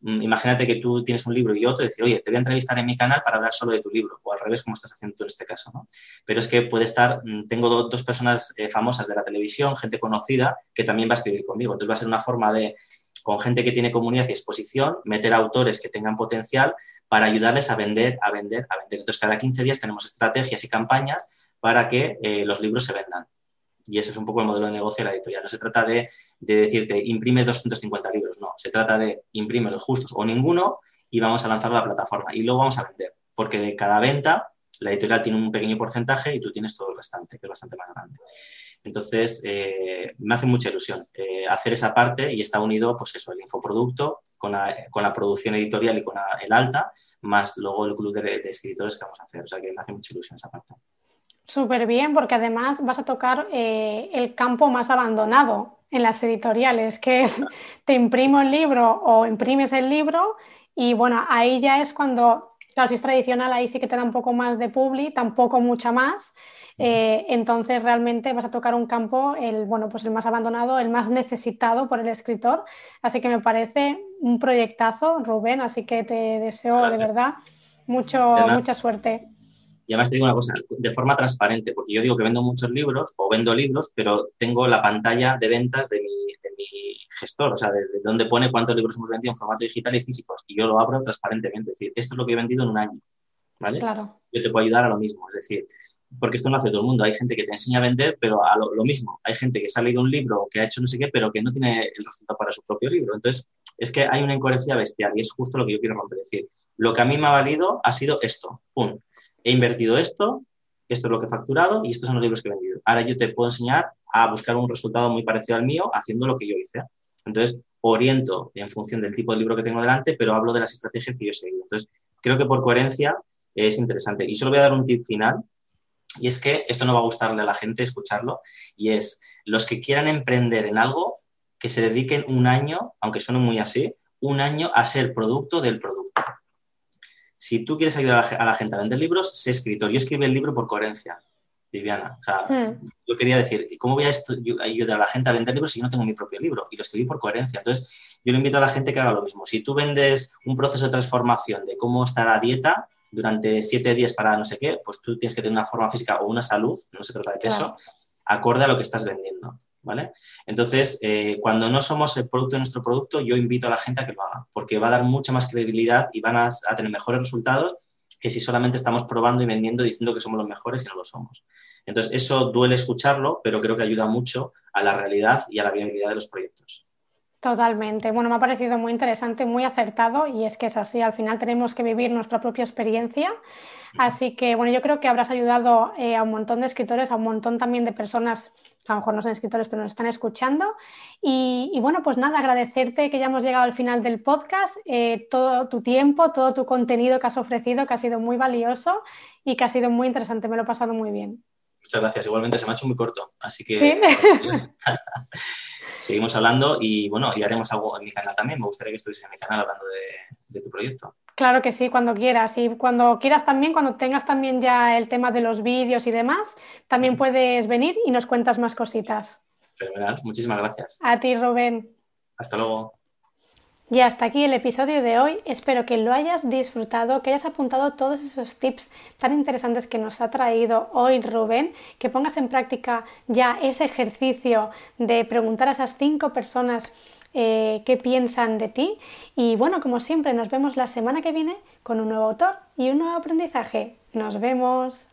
mm, imagínate que tú tienes un libro y otro, decir, oye, te voy a entrevistar en mi canal para hablar solo de tu libro, o al revés, como estás haciendo tú en este caso, ¿no? Pero es que puede estar, mm, tengo dos personas eh, famosas de la televisión, gente conocida, que también va a escribir conmigo. Entonces va a ser una forma de con gente que tiene comunidad y exposición, meter autores que tengan potencial para ayudarles a vender, a vender, a vender. Entonces, cada 15 días tenemos estrategias y campañas para que eh, los libros se vendan. Y ese es un poco el modelo de negocio de la editorial. No se trata de, decirte, imprime 250 libros, no. Se trata de imprime los justos o ninguno y vamos a lanzarlo a la plataforma. Y luego vamos a vender, porque de cada venta la editorial tiene un pequeño porcentaje y tú tienes todo el restante, que es bastante más grande. Entonces, eh, me hace mucha ilusión eh, hacer esa parte y está unido, pues eso, el infoproducto con la, producción editorial y con el alta, más luego el club de, escritores que vamos a hacer. O sea, que me hace mucha ilusión esa parte. Súper bien, porque además vas a tocar eh, el campo más abandonado en las editoriales, que es te imprimo el libro o imprimes el libro y bueno, ahí ya es cuando Claro, si es tradicional, ahí sí que te da un poco más de publi, tampoco mucha más. Eh, entonces, realmente vas a tocar un campo, el, bueno, pues el más abandonado, el más necesitado por el escritor. Así que me parece un proyectazo, Rubén. Así que te deseo de verdad mucho, mucha suerte. Y además te digo una cosa, de forma transparente, porque yo digo que vendo muchos libros o vendo libros, pero tengo la pantalla de ventas de mi, gestor, o sea, de, donde pone cuántos libros hemos vendido en formato digital y físicos. Y yo lo abro transparentemente, es decir, esto es lo que he vendido en un año. ¿Vale? Claro. Yo te puedo ayudar a lo mismo, es decir, porque esto no hace todo el mundo. Hay gente que te enseña a vender, pero a lo, mismo. Hay gente que se ha leído un libro, que ha hecho no sé qué, pero que no tiene el resultado para su propio libro. Entonces, es que hay una incoherencia bestial y es justo lo que yo quiero romper. Es decir, lo que a mí me ha valido ha sido esto. Pum. He invertido esto, esto es lo que he facturado y estos son los libros que he vendido. Ahora yo te puedo enseñar a buscar un resultado muy parecido al mío haciendo lo que yo hice. Entonces, oriento en función del tipo de libro que tengo delante, pero hablo de las estrategias que yo he seguido. Entonces, creo que por coherencia es interesante. Y solo voy a dar un tip final, y es que esto no va a gustarle a la gente escucharlo, y es los que quieran emprender en algo, que se dediquen un año, aunque suene muy así, un año a ser producto del producto. Si tú quieres ayudar a la gente a vender libros, sé escritor. Yo escribí el libro por coherencia. Viviana. O sea, hmm. yo quería decir, ¿cómo voy a ayudar a la gente a vender libros si yo no tengo mi propio libro? Y lo escribí por coherencia. Entonces, yo le invito a la gente que haga lo mismo. Si tú vendes un proceso de transformación de cómo estar a dieta durante siete días para no sé qué, pues tú tienes que tener una forma física o una salud, no se trata de peso, acorde a lo que estás vendiendo. ¿Vale? Entonces, eh, cuando no somos el producto de nuestro producto, yo invito a la gente a que lo haga, porque va a dar mucha más credibilidad y van a tener mejores resultados que si solamente estamos probando y vendiendo diciendo que somos los mejores y no lo somos. Entonces, eso duele escucharlo, pero creo que ayuda mucho a la realidad y a la viabilidad de los proyectos. Totalmente. Bueno, me ha parecido muy interesante, muy acertado y es que es así. Al final tenemos que vivir nuestra propia experiencia. Así que, bueno, yo creo que habrás ayudado eh, a un montón de escritores, a un montón también de personas a lo mejor no son escritores, pero nos están escuchando. Y, bueno, pues nada, agradecerte que ya hemos llegado al final del podcast, eh, todo tu tiempo, todo tu contenido que has ofrecido, que ha sido muy valioso y que ha sido muy interesante. Me lo he pasado muy bien. Muchas gracias. Igualmente se me ha hecho muy corto, así que seguimos hablando y bueno, y haremos algo en mi canal también. Me gustaría que estuvieses en mi canal hablando de tu proyecto. Claro que sí, cuando quieras. Y cuando quieras también, cuando tengas también ya el tema de los vídeos y demás, también puedes venir y nos cuentas más cositas. Fenomenal, muchísimas gracias. A ti, Rubén. Hasta luego. Y hasta aquí el episodio de hoy. Espero que lo hayas disfrutado, que hayas apuntado todos esos tips tan interesantes que nos ha traído hoy Rubén, que pongas en práctica ya ese ejercicio de preguntar a esas cinco personas eh, qué piensan de ti. Y bueno, como siempre, nos vemos la semana que viene con un nuevo autor y un nuevo aprendizaje. Nos vemos.